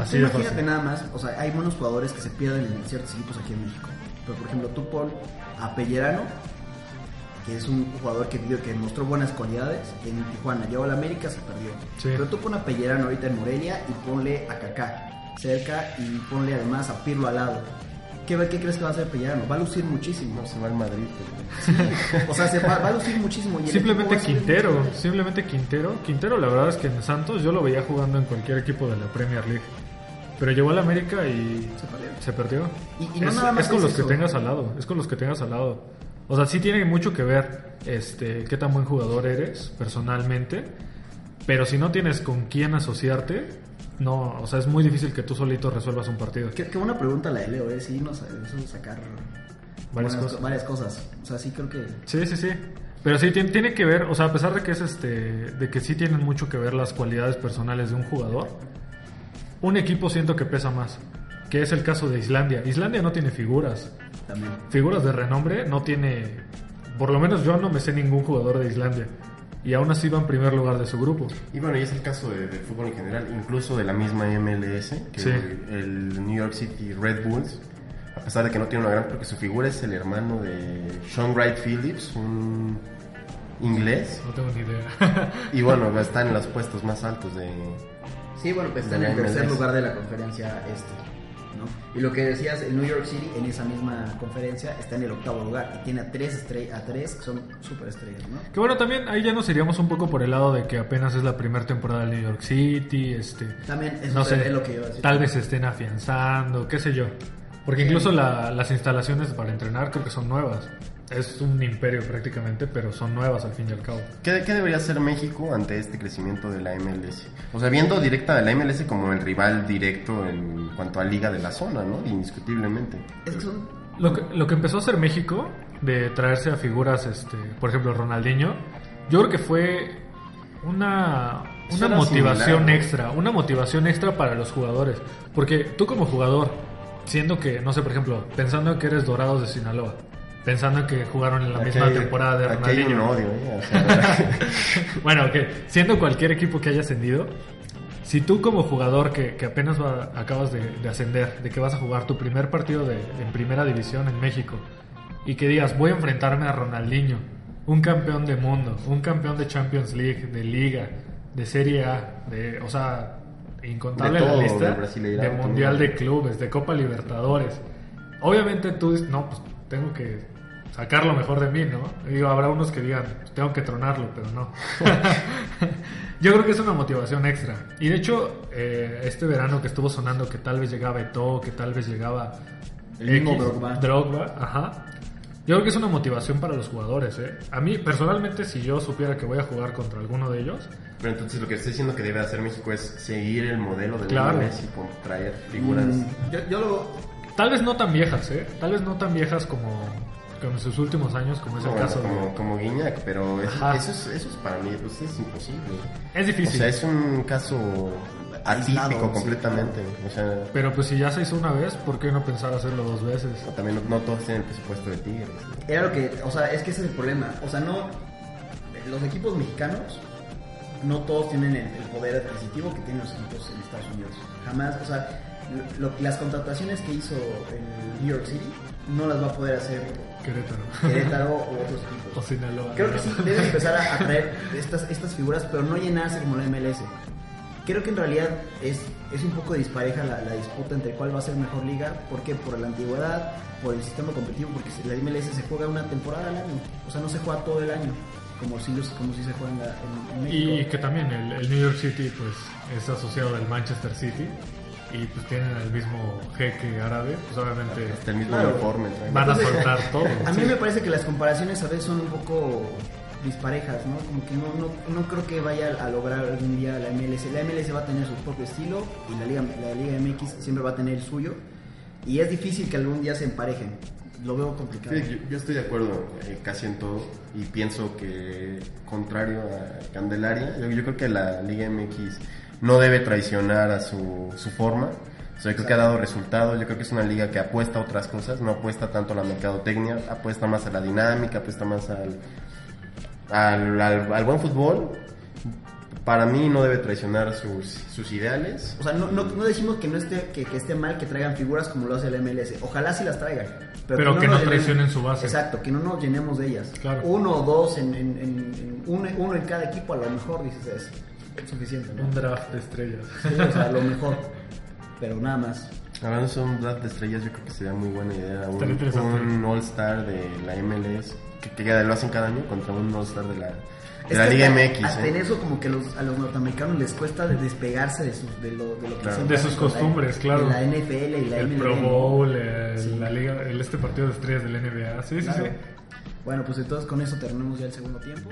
Así de imagínate fácil. nada más, o sea, hay buenos jugadores que se pierden en ciertos equipos aquí en México. Pero por ejemplo, tú pon a Pellerano, que es un jugador que, dio- que mostró buenas cualidades en Tijuana. Llegó a la América, se perdió. Sí. Pero tú pon a Pellerano ahorita en Morelia y ponle a Kaká cerca y ponle además a Pirlo al lado. ¿Qué, qué crees que va a hacer Pellerano? Va a lucir muchísimo. No se va al Madrid. pero- O sea, se va, va a lucir muchísimo. y Simplemente Quintero, simplemente Quintero. Quintero, la verdad es que en Santos yo lo veía jugando en cualquier equipo de la Premier League. Pero llegó a la América y Se perdió. se perdió. Y- y no es, nada más es con es los eso. que tengas al lado, es con los que tengas al lado. O sea, sí tiene mucho que ver este, qué tan buen jugador eres personalmente, pero si no tienes con quién asociarte, no, o sea, es muy difícil que tú solito resuelvas un partido. Qué, qué buena pregunta la de Leo, ¿eh? Sí, nos hizo sacar Varias buenas cosas. co- varias cosas. O sea, sí creo que... Sí, sí, sí. Pero sí tiene, tiene que ver, o sea, a pesar de que es este, de que sí tienen mucho que ver las cualidades personales de un jugador, un equipo siento que pesa más, que es el caso de Islandia. Islandia no tiene figuras, También. figuras de renombre, no tiene, por lo menos yo no me sé ningún jugador de Islandia. Y aún así va en primer lugar de su grupo. Y bueno, y es el caso de- del fútbol en general, incluso de la misma MLS, que Sí. el New York City Red Bulls, a pesar de que no tiene una gran, porque su figura es el hermano de Sean Wright Phillips, un inglés, No tengo ni idea. y bueno, está en los puestos más altos de... Sí, bueno, pues está De en el tercer lugar de la conferencia este. ¿No? Y lo que decías, el New York City en esa misma conferencia está en el octavo lugar y tiene a tres, estre- a tres que son super estrellas, ¿no? que bueno, también ahí ya nos iríamos un poco por el lado de que apenas es la primera temporada del New York City, este... También eso no es, sé, es lo que iba a decir. tal vez se estén afianzando, qué sé yo. Porque incluso la- las instalaciones para entrenar creo que son nuevas. Es un imperio prácticamente, pero son nuevas al fin y al cabo. ¿Qué, qué debería hacer México ante este crecimiento de la MLS? O sea, viendo directa de la MLS como el rival directo en cuanto a liga de la zona, ¿no? Indiscutiblemente. Lo que, lo que empezó a hacer México, de traerse a figuras, este, por ejemplo, Ronaldinho, yo creo que fue una, una motivación similar, ¿no? extra, una motivación extra para los jugadores. Porque tú como jugador, siendo que, no sé, por ejemplo, pensando en que eres Dorados de Sinaloa, pensando en que jugaron en la Aquí misma temporada de hay un Ronaldinho. odio, ¿eh? O sea, bueno, que siendo cualquier equipo que haya ascendido, si tú como jugador que, que apenas va- acabas de, de ascender, de que vas a jugar tu primer partido de, en primera división en México, y que digas, voy a enfrentarme a Ronaldinho, un campeón de mundo, un campeón de Champions League, de Liga, de Serie A, de, o sea, incontable De la todo, lista, del Brasileirao, de todo. Mundial de Clubes, de Copa Libertadores. Obviamente tú dices, no, pues tengo que sacar lo mejor de mí, ¿no? Digo, habrá unos que digan, "Pues, tengo que tronarlo, pero no. Yo creo que es una motivación extra. Y de hecho, eh, este verano que estuvo sonando que tal vez llegaba Eto'o, que tal vez llegaba El mismo X, Drogba. Drogba, ajá. Yo creo que es una motivación para los jugadores, ¿eh? A mí, personalmente, si yo supiera que voy a jugar contra alguno de ellos, Pero entonces lo que estoy diciendo que debe hacer México es seguir el modelo de Claro. y con- traer figuras. Mm, yo, yo lo... tal vez no tan viejas, ¿eh? Tal vez no tan viejas como, como en sus últimos años, como es el Bueno, caso de... como, como Guiñac, pero eso, Ajá. eso es, eso es para mí, pues es imposible. Es difícil. O sea, es un caso atípico Aislado, sí. completamente. O sea, Pero pues si ya se hizo una vez, ¿por qué no pensar hacerlo dos veces? también no, no todos tienen el presupuesto de Tigres. ¿no? Era lo que... O sea, es que ese es el problema. O sea, no... Los equipos mexicanos no todos tienen el, el poder adquisitivo que tienen los equipos en Estados Unidos. Jamás, o sea, lo- las contrataciones que hizo el New York City no las va a poder hacer Querétaro. Querétaro u otros equipos. o Sinaloa. Creo que sí, deben empezar a, a traer estas, estas figuras, pero no llenarse como la MLS. Creo que en realidad es, es un poco dispareja la, la disputa entre cuál va a ser mejor liga. ¿Por qué? Por la antigüedad, por el sistema competitivo, porque la MLS se juega una temporada al año. O sea, no se juega todo el año, como si, como si se juega en, en- México. Y que también el, el New York City pues es asociado del Manchester City y pues tienen el mismo jeque árabe, pues obviamente Hasta el mismo Claro. uniforme. traen. van a soltar todo. A mí me parece que las comparaciones a veces son un poco disparejas, ¿no? Como que no, no, no creo que vaya a lograr algún día la MLS. La MLS va a tener su propio estilo y la Liga, la Liga MX siempre va a tener el suyo. Y es difícil que algún día se emparejen. Lo veo complicado. Sí, yo, yo estoy de acuerdo eh, casi en todo y pienso que contrario a Candelaria, yo, yo creo que la Liga MX no debe traicionar a su, su forma. O sea, yo creo que ha dado resultados, yo creo que es una liga que apuesta a otras cosas, no apuesta tanto a la mercadotecnia, apuesta más a la dinámica, apuesta más al, al, al- al buen fútbol. Para mí no debe traicionar sus, sus ideales. O sea, no, no, no decimos que no esté que, que esté mal que traigan figuras como lo hace el MLS. Ojalá sí las traigan. Pero que no llenemos- traicionen su base. Exacto, que no nos llenemos de ellas. Claro. Uno o dos, en, en- en- en- uno, uno en cada equipo, a lo mejor dices es suficiente. ¿no? Un draft de estrellas. Sí, o sea, lo mejor. Pero nada más. Hablando de un draft de estrellas, yo creo que sería muy buena idea. Un, un All-Star de la MLS, que, que lo hacen cada año contra un All-Star de la, de la Liga MX. Hasta ¿eh? en eso como que los, a los norteamericanos les cuesta de despegarse de, sus, de, lo, de lo que Claro. De sus la- costumbres, claro. de la NFL y la El MLB, Pro. Bowl, el, Sí. la liga, el este partido de estrellas del NBA. Sí, sí, Claro. sí. Bueno, pues entonces con eso terminamos ya el segundo tiempo.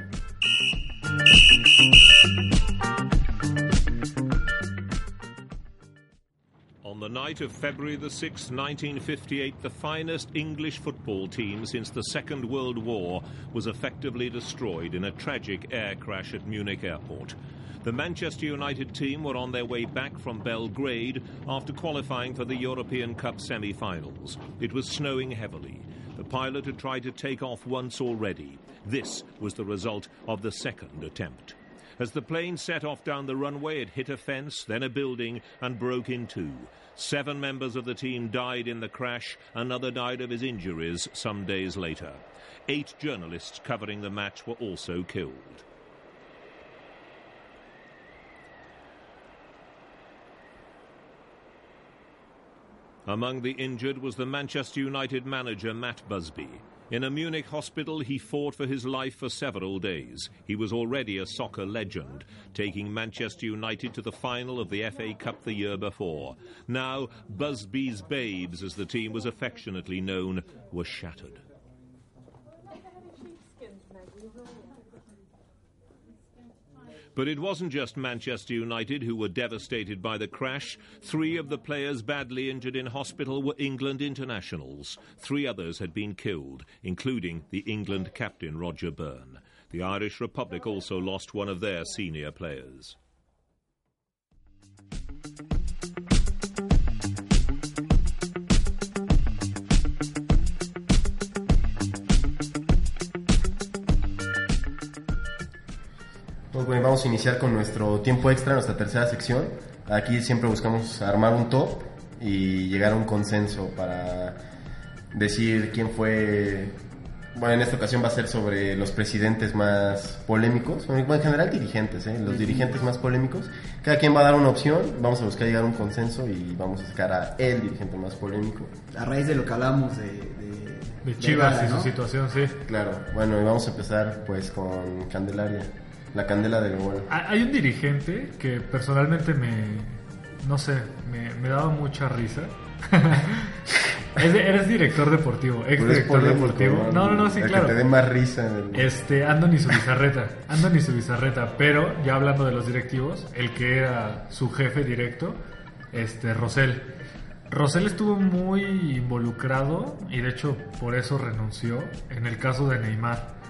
Night of February the 6th, 1958, the finest English football team since the Second World War was effectively destroyed in a tragic air crash at Munich Airport. The Manchester United team were on their way back from Belgrade after qualifying for the European Cup semi finals. It was snowing heavily. The pilot had tried to take off once already. This was the result of the second attempt. As the plane set off down the runway, it hit a fence, then a building, and broke in two. Seven members of the team died in the crash. Another died of his injuries some days later. Eight journalists covering the match were also killed. Among the injured was the Manchester United manager Matt Busby. In a Munich hospital, he fought for his life for several days. He was already a soccer legend, taking Manchester United to the final of the FA Cup the year before. Now, Busby's Babes, as the team was affectionately known, were shattered. But it wasn't just Manchester United who were devastated by the crash. Three of the players badly injured in hospital were England internationals. Three others had been killed, including the England captain Roger Byrne. The Irish Republic also lost one of their senior players. Pues bueno, vamos a iniciar con nuestro tiempo extra, nuestra tercera sección. Aquí siempre buscamos armar un top y llegar a un consenso para decir quién fue... Bueno, en esta ocasión va a ser sobre los presidentes más polémicos, bueno, en general dirigentes, ¿eh? los dirigentes más polémicos. Cada quien va a dar una opción, vamos a buscar llegar a un consenso y vamos a sacar a el dirigente más polémico. A raíz de lo que hablamos de... De, De Chivas Gala, y su ¿no? situación, sí. Claro, bueno, y vamos a empezar pues con Candelaria, la candela del gol. Ha- Hay un dirigente que personalmente me, no sé, me, me daba mucha risa. Eres director deportivo, ex director deportivo. No, no, no, sí, El claro. que te dé más risa. en el- Este, Andoni Subizarreta, Andoni Subizarreta, pero ya hablando de los directivos, el que era su jefe directo, este, Rosell. Rosell estuvo muy involucrado y de hecho por eso renunció en el caso de Neymar.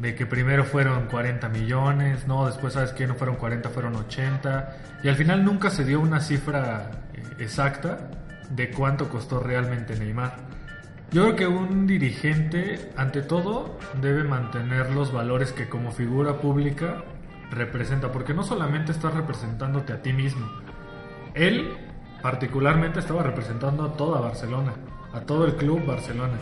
De que primero fueron 40 millones, no, después sabes que no fueron 40, fueron 80. Y al final nunca se dio una cifra eh, exacta de cuánto costó realmente Neymar. Yo creo que un dirigente, ante todo, debe mantener los valores que como figura pública representa, porque no solamente estás representándote a ti mismo, él particularmente estaba representando a toda Barcelona, a todo el club Barcelona.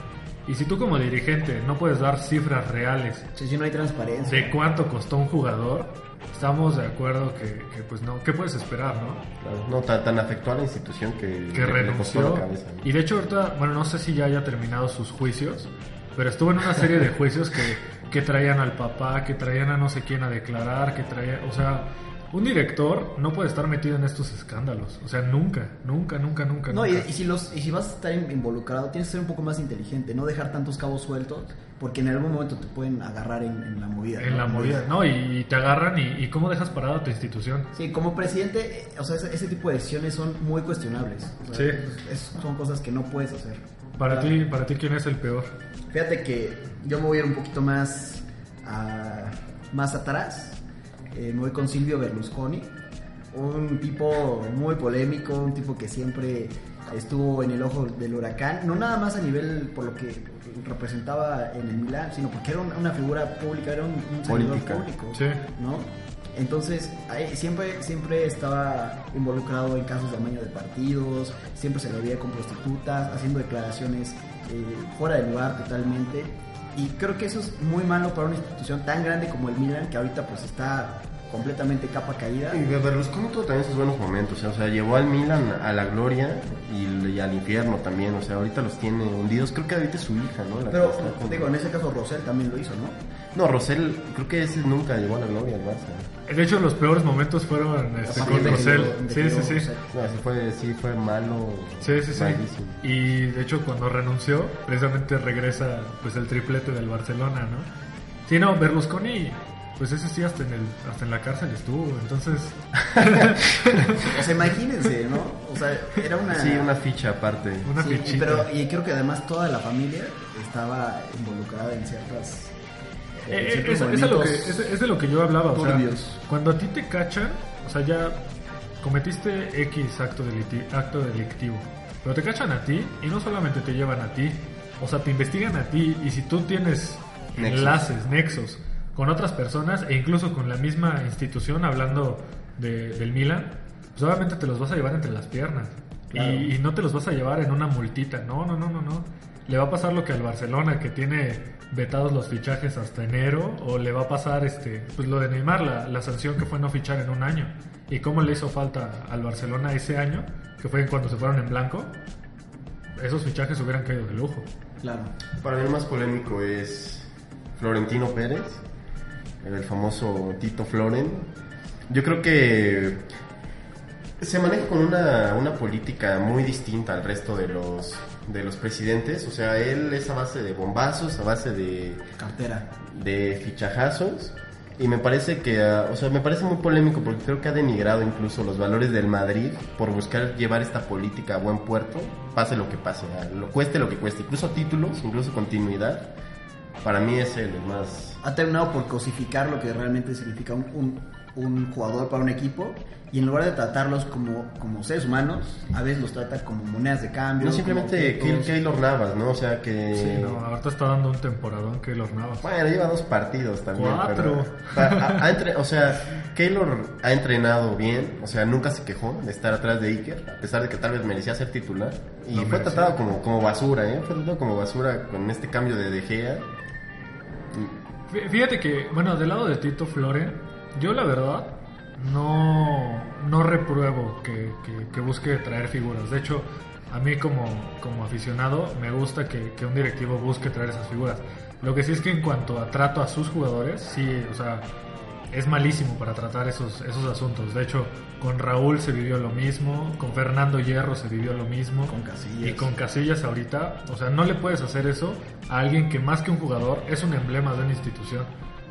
Y si tú como dirigente no puedes dar cifras reales Sí, no hay transparencia. de cuánto costó un jugador, estamos de acuerdo que, que, pues no, ¿qué puedes esperar, no? Claro, No, tan, tan afectó a la institución que, que le- le costó renunció. la cabeza. ¿no? Y de hecho ahorita, bueno, no sé si ya haya terminado sus juicios, pero estuvo en una serie de juicios que, que traían al papá, que traían a no sé quién a declarar, que traían, o sea, un director no puede estar metido en estos escándalos, o sea, nunca, nunca, nunca, nunca. No, y, nunca. y si los, y si vas a estar in- involucrado, tienes que ser un poco más inteligente, no dejar tantos cabos sueltos, porque en algún momento te pueden agarrar en, en la movida. en ¿no? la movida, ¿no? Y te agarran y, y cómo dejas parada tu institución. Sí, como presidente, eh, o sea, ese, ese tipo de decisiones son muy cuestionables. O sea, Sí. es- son cosas que no puedes hacer. Para Claro. ti, para ti, ¿quién es el peor? Fíjate que yo me voy a ir un poquito más, a- más atrás. Eh, me voy con Silvio Berlusconi, un tipo muy polémico, un tipo que siempre estuvo en el ojo del huracán, no nada más a nivel por lo que representaba en el Milán, sino porque era una, figura pública, era un, un servidor público, Sí. ¿no? Entonces, siempre, siempre estaba involucrado en casos de amaño de partidos, siempre se le veía con prostitutas, haciendo declaraciones eh, fuera de lugar totalmente. Y creo que eso es muy malo para una institución tan grande como el Milan, que ahorita pues está completamente capa caída. Y Berlusconi tuvo también sus buenos momentos, ¿eh? o sea, llevó al Milan a la gloria y, y al infierno también, o sea, ahorita los tiene hundidos, creo que ahorita es su hija, ¿no? La Pero con- digo, en ese caso Rosell también lo hizo, ¿no? No, Rosell, creo que ese nunca llegó a la gloria al Barça. De hecho, los peores momentos fueron este, con de Sí, sí, sí. No, sí fue, sí fue malo. Sí, sí, sí. malísimo. Y de hecho cuando renunció, precisamente regresa pues el triplete del Barcelona, ¿no? Sí, no, Berlusconi, pues ese sí hasta en, el, hasta en la cárcel estuvo, entonces... O sea, imagínense, ¿no? O sea, era una... Sí, una ficha aparte. Una Sí, fichita. pero y creo que además toda la familia estaba involucrada en ciertas... Eh, es, es de lo que, movimientos. es, es de lo que yo hablaba, o sea, cuando a ti te cachan, o sea, ya cometiste X acto, delictivo, pero te cachan a ti y no solamente te llevan a ti, o sea, te investigan a ti y si tú tienes Nexos. enlaces, nexos con otras personas e incluso con la misma institución, hablando de- del Milan, pues obviamente te los vas a llevar entre las piernas. Claro. Y, y no te los vas a llevar en una multita, no, no, no, no, no. Le va a pasar lo que al Barcelona, que tiene vetados los fichajes hasta enero, o le va a pasar este, pues lo de Neymar, la, la sanción que fue no fichar en un año. ¿Y cómo le hizo falta al Barcelona ese año, que fue cuando se fueron en blanco? Esos fichajes hubieran caído de lujo. Claro. Para mí el más polémico es Florentino Pérez, el famoso Tito Floren. Yo creo que se maneja con una, una política muy distinta al resto de los, de los presidentes. O sea, él es a base de bombazos, a base de, Cartera. de fichajazos. Y me parece que, ah, o sea, me parece muy polémico porque creo que ha denigrado incluso los valores del Madrid por buscar llevar esta política a buen puerto, pase lo que pase, ah, lo cueste lo que cueste, incluso títulos, incluso continuidad. Para mí es el más Ha terminado por cosificar lo que realmente significa un, un, un jugador para un equipo y en lugar de tratarlos como, como seres humanos, a veces los trata como monedas de cambio. no simplemente. Keylor Navas, ¿no? O sea que Sí, no, ahorita está dando un temporadón que los Navas. Bueno, lleva dos partidos también. Cuatro. pero- ha- ha entre- o sea, Keylor ha entrenado bien, o sea, nunca se quejó de estar atrás de Iker, a pesar de que tal vez merecía ser titular. Y No fue merecía. tratado como, como basura, ¿eh? Fue tratado como basura con este cambio de De Gea. Fíjate que, bueno, del lado de Tito Floren, yo la verdad no, no repruebo que, que- que busque traer figuras. De hecho, a mí como, como aficionado me gusta que, que un directivo busque traer esas figuras. Lo que sí es que en cuanto a trato a sus jugadores, sí, o sea, es malísimo para tratar esos, esos asuntos. De hecho, con Raúl se vivió lo mismo, con Fernando Hierro se vivió lo mismo. Con Casillas. Y con Casillas ahorita, o sea, no le puedes hacer eso a alguien que más que un jugador es un emblema de una institución.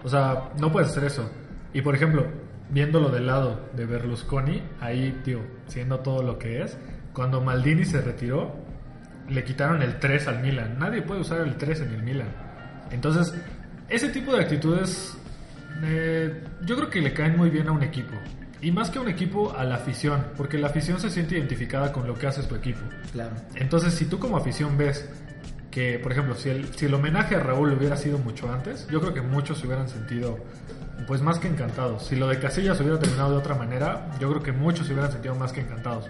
O sea, no puedes hacer eso. Y por ejemplo, viéndolo del lado de Berlusconi, ahí, tío, siendo todo lo que es, cuando Maldini se retiró, le quitaron el 3 al Milan. Nadie puede usar el 3 en el Milan. Entonces, ese tipo de actitudes eh, yo creo que le caen muy bien a un equipo. Y más que a un equipo, a la afición, porque la afición se siente identificada con lo que hace tu equipo. Claro. Entonces, si tú como afición ves que, por ejemplo, si el, si el homenaje a Raúl hubiera sido mucho antes, yo creo que muchos se hubieran sentido, pues más que encantados. Si lo de Casillas hubiera terminado de otra manera, yo creo que muchos se hubieran sentido más que encantados.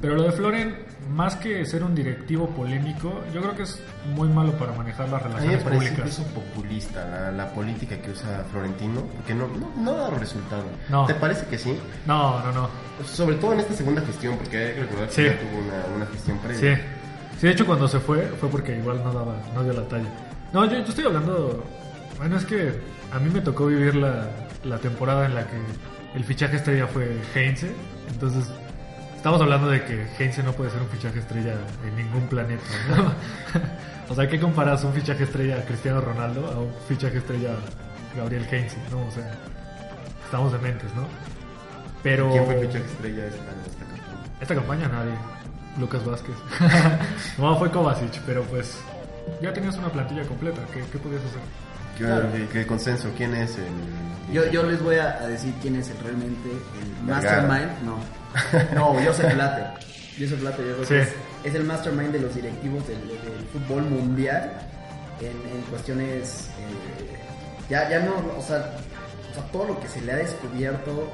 Pero lo de Floren, más que ser un directivo polémico, yo creo que es muy malo para manejar las A mí me relaciones parece públicas. incluso populista la, la política que usa Florentino, porque no, no, no dado resultado. No. ¿Te parece que sí? No, no, no. Sobre todo en esta segunda gestión, porque hay que recordar que Sí. ya tuvo una, una gestión previa. Sí. Sí, de hecho cuando se fue fue porque igual no daba, no dio la talla. No, yo, yo estoy hablando, bueno, es que a mí me tocó vivir la, la temporada en la que el fichaje estrella fue Heinze, entonces estamos hablando de que Heinze no puede ser un fichaje estrella en ningún planeta, ¿no? o sea, ¿qué comparas un fichaje estrella a Cristiano Ronaldo a un fichaje estrella a Gabriel Heinze, no? O sea, estamos dementes, ¿no? Pero... ¿Quién fue el fichaje estrella esta, esta campaña? Esta campaña nadie. Lucas Vázquez. no, fue Kovacic, pero pues ya tenías una plantilla completa. ¿Qué, qué podías hacer? Claro. ¿Qué, qué consenso? ¿Quién es el...? Yo, yo les voy a, a decir quién es el, realmente el Vergara. mastermind. No, no, Joseph Blatter. Joseph Blatter, yo creo Sí. que es, es el mastermind de los directivos del, del fútbol mundial en, en cuestiones. eh, ya, ya no, o sea, o sea, todo lo que se le ha descubierto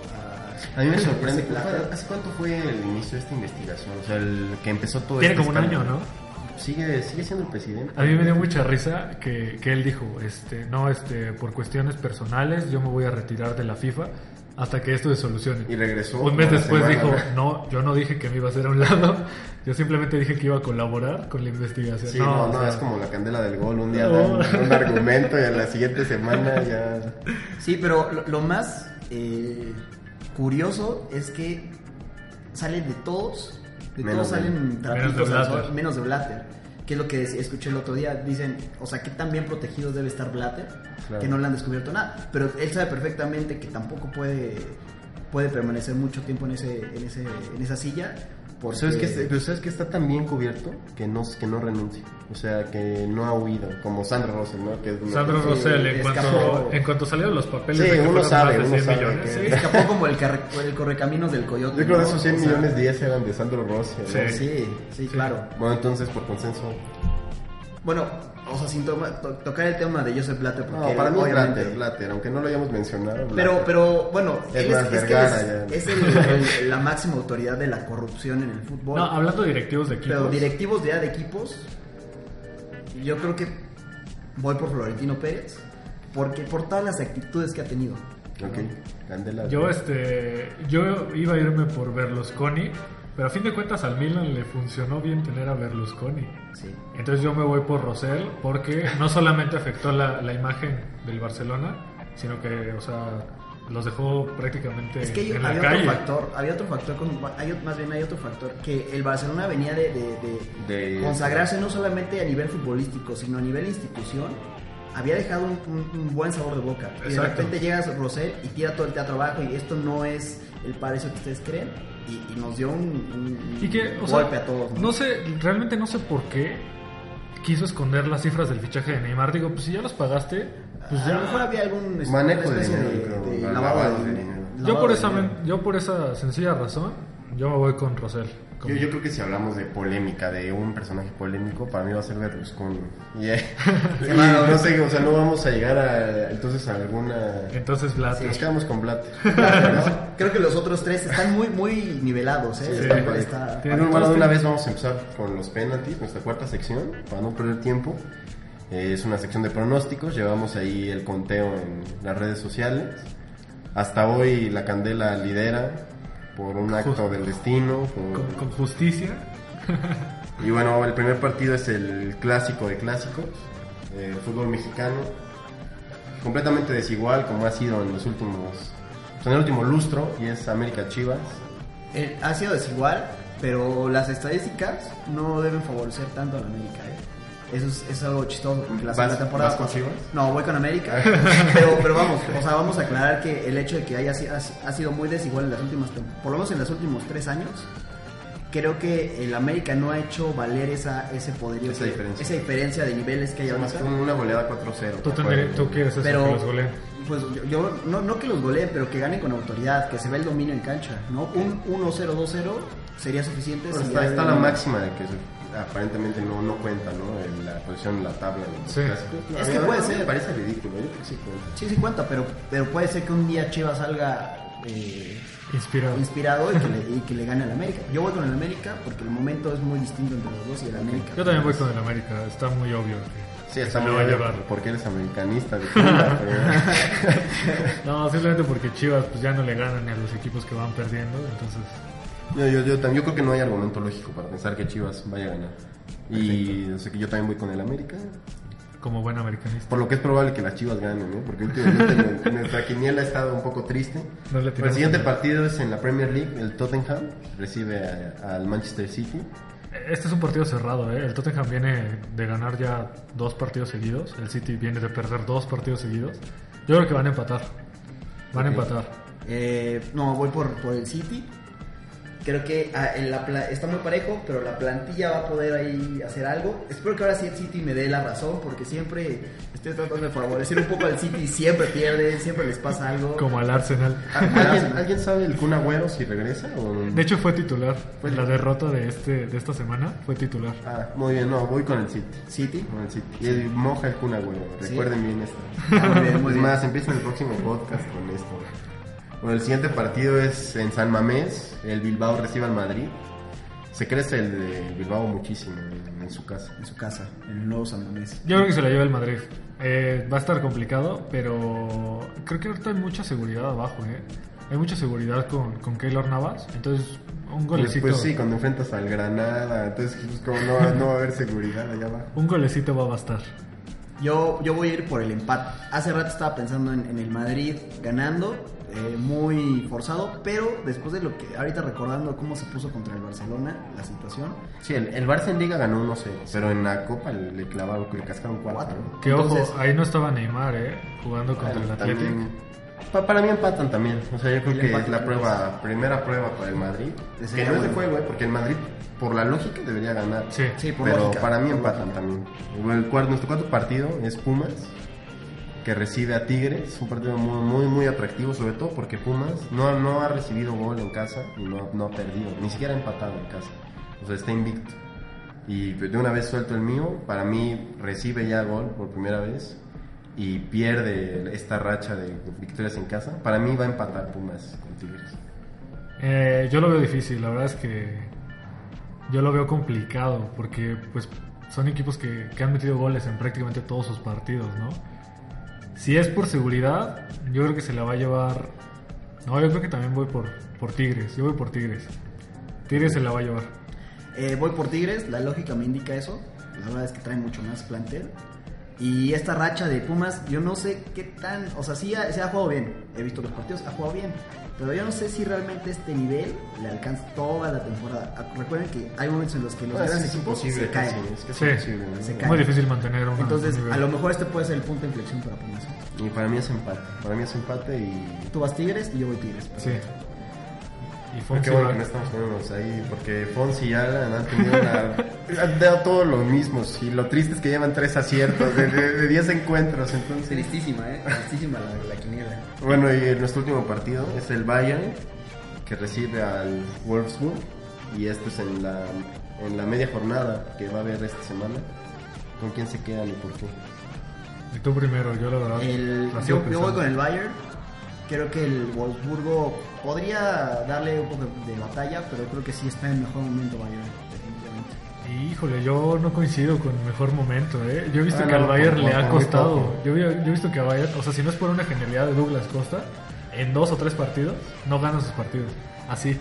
a. A mí me sorprende. ¿Hace cuánto fue el inicio de esta investigación? O sea, el que empezó todo Tiene este como un año. ¿no? Sigue, sigue siendo el presidente. A mí me dio mucha risa que, que él dijo, este, no, este, por cuestiones personales yo me voy a retirar de la FIFA, hasta que esto se solucione. Y regresó. Un mes después semana, dijo, ¿no? no, yo no dije que me iba a hacer a un lado, yo simplemente dije que iba a colaborar con la investigación. Sí, no, no, sea, es como la candela del gol. Un día No. dan un argumento y a la siguiente semana ya. Sí, pero lo, lo más eh, curioso es que salen de todos, de Menos todos de- salen menos trapitos de sol, Blatter. menos de Blatter. Que es lo que escuché el otro día. Dicen, o sea, que tan bien protegido debe estar Blatter Claro. que no le han descubierto nada. Pero él sabe perfectamente que tampoco puede, puede permanecer mucho tiempo en, ese, en, ese, en esa silla. Porque ¿Sabes que, pero sabes que está tan bien cubierto que no, que no renuncia. O sea, que no ha huido. Como Sandra Rosen, ¿no? Que es una- Sandro Sí, Rosell, en escapó. cuanto, en cuanto salieron los papeles Sí, de que uno sabe, uno 100 sabe millones, que- sí. escapó como el, carre- el correcaminos del coyote. Yo creo ¿no? esos 100 O sea, millones, 10 eran de. ¿no? Sí. Sí, sí, claro. Bueno, entonces, por consenso. Bueno, o sea, sin to- tocar el tema de Joseph Blatter, porque No, para mí es obviamente- Blatter, Blatter, aunque no lo hayamos mencionado. Pero, Blatter. pero, bueno, Es él más es, es que es, ya. es el- el- la máxima autoridad de la corrupción en el fútbol. No, hablando de directivos de equipos. pero directivos de, de equipos, yo creo que voy por Florentino Pérez, porque por todas las actitudes que ha tenido. Ok, Candela. Yo este yo iba a irme por Berlusconi, pero a fin de cuentas al Milan le funcionó bien tener a Berlusconi. Sí. Entonces yo me voy por Rosell porque no solamente afectó la, la imagen del Barcelona, sino que, o sea, los dejó prácticamente Es que hay- en la había calle. otro factor, había otro factor, con- hay, más bien hay otro factor, que el Barcelona venía de, de- de De- consagrarse no solamente a nivel futbolístico, sino a nivel institución. Había dejado un, un- un buen sabor de boca. Y de Exacto. repente llegas Rosell y tira todo el teatro abajo y esto no es el paraíso que ustedes creen. Y, y nos dio un, un Y que, o sea, golpe a todos. ¿no? no sé, realmente no sé por qué quiso esconder las cifras del fichaje de Neymar. Digo, pues si ya los pagaste, pues a ya. lo mejor había algún este, Manejo de dinero, de, lavado dinero. Yo por, esa, dinero. yo por esa sencilla razón, yo me voy con Rosell. Yo, yo creo que si hablamos de polémica, de un personaje polémico, para mí va a ser Berlusconi. Y, eh, y no sé, o sea, no vamos a llegar a, entonces a alguna... Entonces, Blatter. Nos quedamos con Blatter. Creo que los otros tres están muy, muy nivelados. ¿eh? Sí, Está- está está- parejo. Pero bueno, de una vez vamos a empezar con los penaltis, nuestra cuarta sección, para no perder tiempo. Eh, es una sección de pronósticos, llevamos ahí el conteo en las redes sociales. Hasta hoy la Candela lidera por un acto Justo. del destino. por- Con, con justicia. Y bueno, el primer partido es el clásico de clásicos, eh, el fútbol mexicano, completamente desigual como ha sido en los últimos, pues, en el último lustro, y es América Chivas. Eh, ha sido desigual, pero las estadísticas no deben favorecer tanto a la América. ¿eh? Eso es, es algo chistoso porque la, ¿Vas- la temporada vas con Chivas? No, voy con América. pero, pero vamos, o sea, vamos a aclarar que el hecho de que haya ha, ha sido muy desigual en las últimas por lo menos en los últimos tres años, creo que el América no ha hecho valer esa ese poderío, Esa que- diferencia. esa diferencia de niveles que hay Además ahorita. fue una goleada 4-0. Tú, tú quieres Pero, que los goleen. pues yo, yo- no, no que los goleen, pero que ganen con autoridad, que se ve el dominio en cancha, ¿no? Un 1-0, 2-0 sería suficiente. Bueno, si está, está la máxima de que se- aparentemente no, no cuenta, ¿no? En la posición en la tabla de los Sí. clásicos. Es que puede mí me ser. parece ridículo, yo creo que sí cuenta. Sí, sí cuenta, pero, pero puede ser que un día Chivas salga eh, Inspirado. inspirado y que, le, y que le gane al América. Yo voy con el América porque el momento es muy distinto entre los dos y el América. Yo también voy con el América, está muy obvio. que Sí, está se muy lo va a llevar. porque eres americanista de pero- No, simplemente porque Chivas pues, ya no le ganan ni a los equipos que van perdiendo, entonces Yo, yo, yo, también- yo creo que no hay argumento lógico para pensar que Chivas vaya a ganar. Y o sea, que yo también voy con el América. como buen americanista. Por lo que es probable que las Chivas ganen, ¿no? Porque últimamente nuestra quiniela ha estado un poco triste. No le el siguiente partido es en la Premier League. El Tottenham recibe al Manchester City. Este es un partido cerrado, ¿eh? El Tottenham viene de ganar ya dos partidos seguidos, el City viene de perder dos partidos seguidos. Yo creo que van a empatar. Van a empatar. Eh, no, voy por, por el City. Creo que ah, en la pla- está muy parejo, pero la plantilla va a poder ahí hacer algo. Espero que ahora sí el City me dé la razón, porque siempre estoy tratando de favorecer un poco al City y siempre pierden, siempre les pasa algo. Como al Arsenal. ¿Alguien, ¿Alguien sabe el Kun Agüero si regresa? O... De hecho fue titular. Fue la derrota de este de esta semana fue titular. Ah, muy bien, no, voy con el City. City. Con el City. Y el moja el Kun Agüero. Sí. Recuerden bien esto. Ah, muy bien, muy es bien. más, empieza el próximo podcast con esto. Bueno, el siguiente partido es en San Mamés. El Bilbao recibe al Madrid. Se crece el de Bilbao muchísimo en, en su casa. En su casa, en el nuevo San Mamés. Yo creo que se la lleva el Madrid. Eh, va a estar complicado, pero creo que ahorita hay mucha seguridad abajo, ¿eh? hay mucha seguridad con, con Keylor Navas. Entonces, un Pues, golecito. pues sí, cuando enfrentas al Granada, entonces pues, como no, no va a haber seguridad allá abajo. Un golecito va a bastar. Yo, yo voy a ir por el empate. Hace rato estaba pensando en, en el Madrid ganando, eh, muy forzado, pero después de lo que, ahorita recordando cómo se puso contra el Barcelona, la situación, Sí, el, el Barça en Liga ganó 1-0, pero en la Copa le, le clavaron, le cascaron 4. Cuatro. Que ojo, ahí no estaba Neymar, ¿eh? Jugando contra el Atlético. Pa- para mí empatan también. O sea, yo creo El que es la prueba, primera prueba para el Madrid. Que no es de juego, ¿eh? porque el Madrid, por la lógica, debería ganar. Sí. Sí, por Pero lógica. para mí empatan también. El cuarto, nuestro cuarto partido es Pumas, que recibe a Tigres. Un partido muy, muy, muy atractivo, sobre todo porque Pumas no, no ha recibido gol en casa y no, no ha perdido. Ni siquiera ha empatado en casa. O sea, está invicto. Y de una vez suelto el mío, para mí recibe ya gol por primera vez y pierde esta racha de victorias en casa. Para mí va a empatar Pumas con Tigres. Eh, yo lo veo difícil, la verdad es que yo lo veo complicado porque pues son equipos que, que han metido goles en prácticamente todos sus partidos, ¿no? Si es por seguridad, yo creo que se la va a llevar... No, yo creo que también voy por, por Tigres, yo voy por Tigres. Tigres se la va a llevar. Eh, voy por Tigres, la lógica me indica eso. La verdad es que trae mucho más plantel. Y esta racha de Pumas, yo no sé qué tan. O sea, sí ha, se ha jugado bien. He visto los partidos, ha jugado bien. Pero yo no sé si realmente este nivel le alcanza toda la temporada. Ah, Recuerden que hay momentos en los que los Ah, grandes es equipos imposible se caen. es que es Sí. imposible, ¿no? Se caen. Muy difícil mantener una, Entonces, nivel. a lo mejor este puede ser el punto de inflexión para Pumas. Y para mí es empate. Para mí es empate y. Tú vas Tigres y yo voy Tigres. Sí. Y Qué Fonsi bueno va- que no estamos poniéndonos ahí, porque Fonsi y Alan han tenido una. han dado todos los mismos. Y lo triste es que llevan tres aciertos de, de, de 10 encuentros. Entonces, Tristísima, ¿eh? Tristísima la, la quiniela. bueno, y nuestro último partido es el Bayern, que recibe al Wolfsburg. Y esto es en la, en la media jornada que va a haber esta semana. ¿Con quién se quedan y por qué? Y tú primero, yo la verdad. El, yo, yo voy con el Bayern. Creo que el Wolfsburgo podría darle un poco de batalla, pero creo que sí está en mejor momento Bayern, definitivamente. Híjole, yo no coincido con mejor momento, ¿eh? Yo he visto Ah, que no, al Bayern le ha costado. poco. Yo, he- yo he visto que a Bayern, o sea, si no es por una genialidad de Douglas Costa, en dos o tres partidos, no gana sus partidos. Así.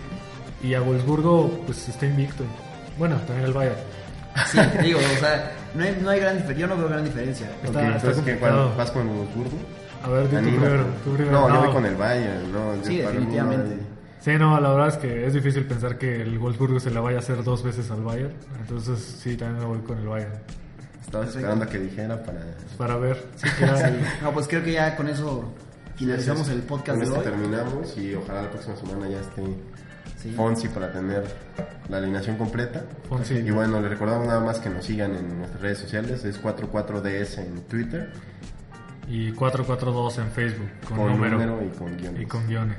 Y a Wolfsburgo, pues está invicto. Bueno, también el Bayern. Sí, digo, o sea, no hay, no hay gran diferencia. Yo no veo gran diferencia. Está- Ok, está entonces, ¿qué, ¿vas con el Wolfsburgo? A ver, di Anímate. primero. tú primero. No, yo voy con el Bayern. No, yo Sí, para mí definitivamente. no Sí, no, la verdad es que es difícil pensar que el Wolfsburgo se la vaya a hacer dos veces al Bayern. Entonces, sí, también me voy con el Bayern. Estaba esperando a que dijera para. Para ver. Sí, claro. Sí. No, pues creo que ya con eso finalizamos el podcast Con de hoy. terminamos y ojalá la próxima semana ya esté Sí. Fonsi para tener la alineación completa. Fonsi. Y bueno, les recordamos nada más que nos sigan en nuestras redes sociales. Es 44DS en Twitter. Y 442 en Facebook, con, Con número, número y con guiones. y con guiones.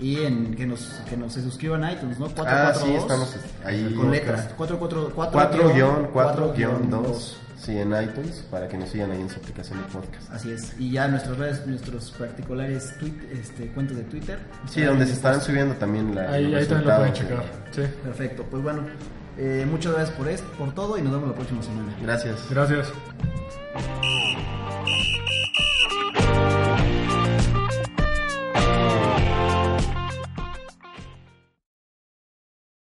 Y en, que, nos, que nos se suscriban a iTunes, ¿no? Ah, 442. sí, estamos ahí. Con letras. 444. 4 guion, 4 guion 2. 2. Sí, en iTunes, para que nos sigan ahí en su aplicación de podcast. Así es. Y ya nuestras redes, nuestros particulares tweet, este, cuentas de Twitter. Sí, donde se estarán subiendo también la. Ahí, ahí también lo pueden checar. Sí. Perfecto. Pues bueno, eh, muchas gracias por, esto, por todo y nos vemos la próxima semana. Gracias. Gracias.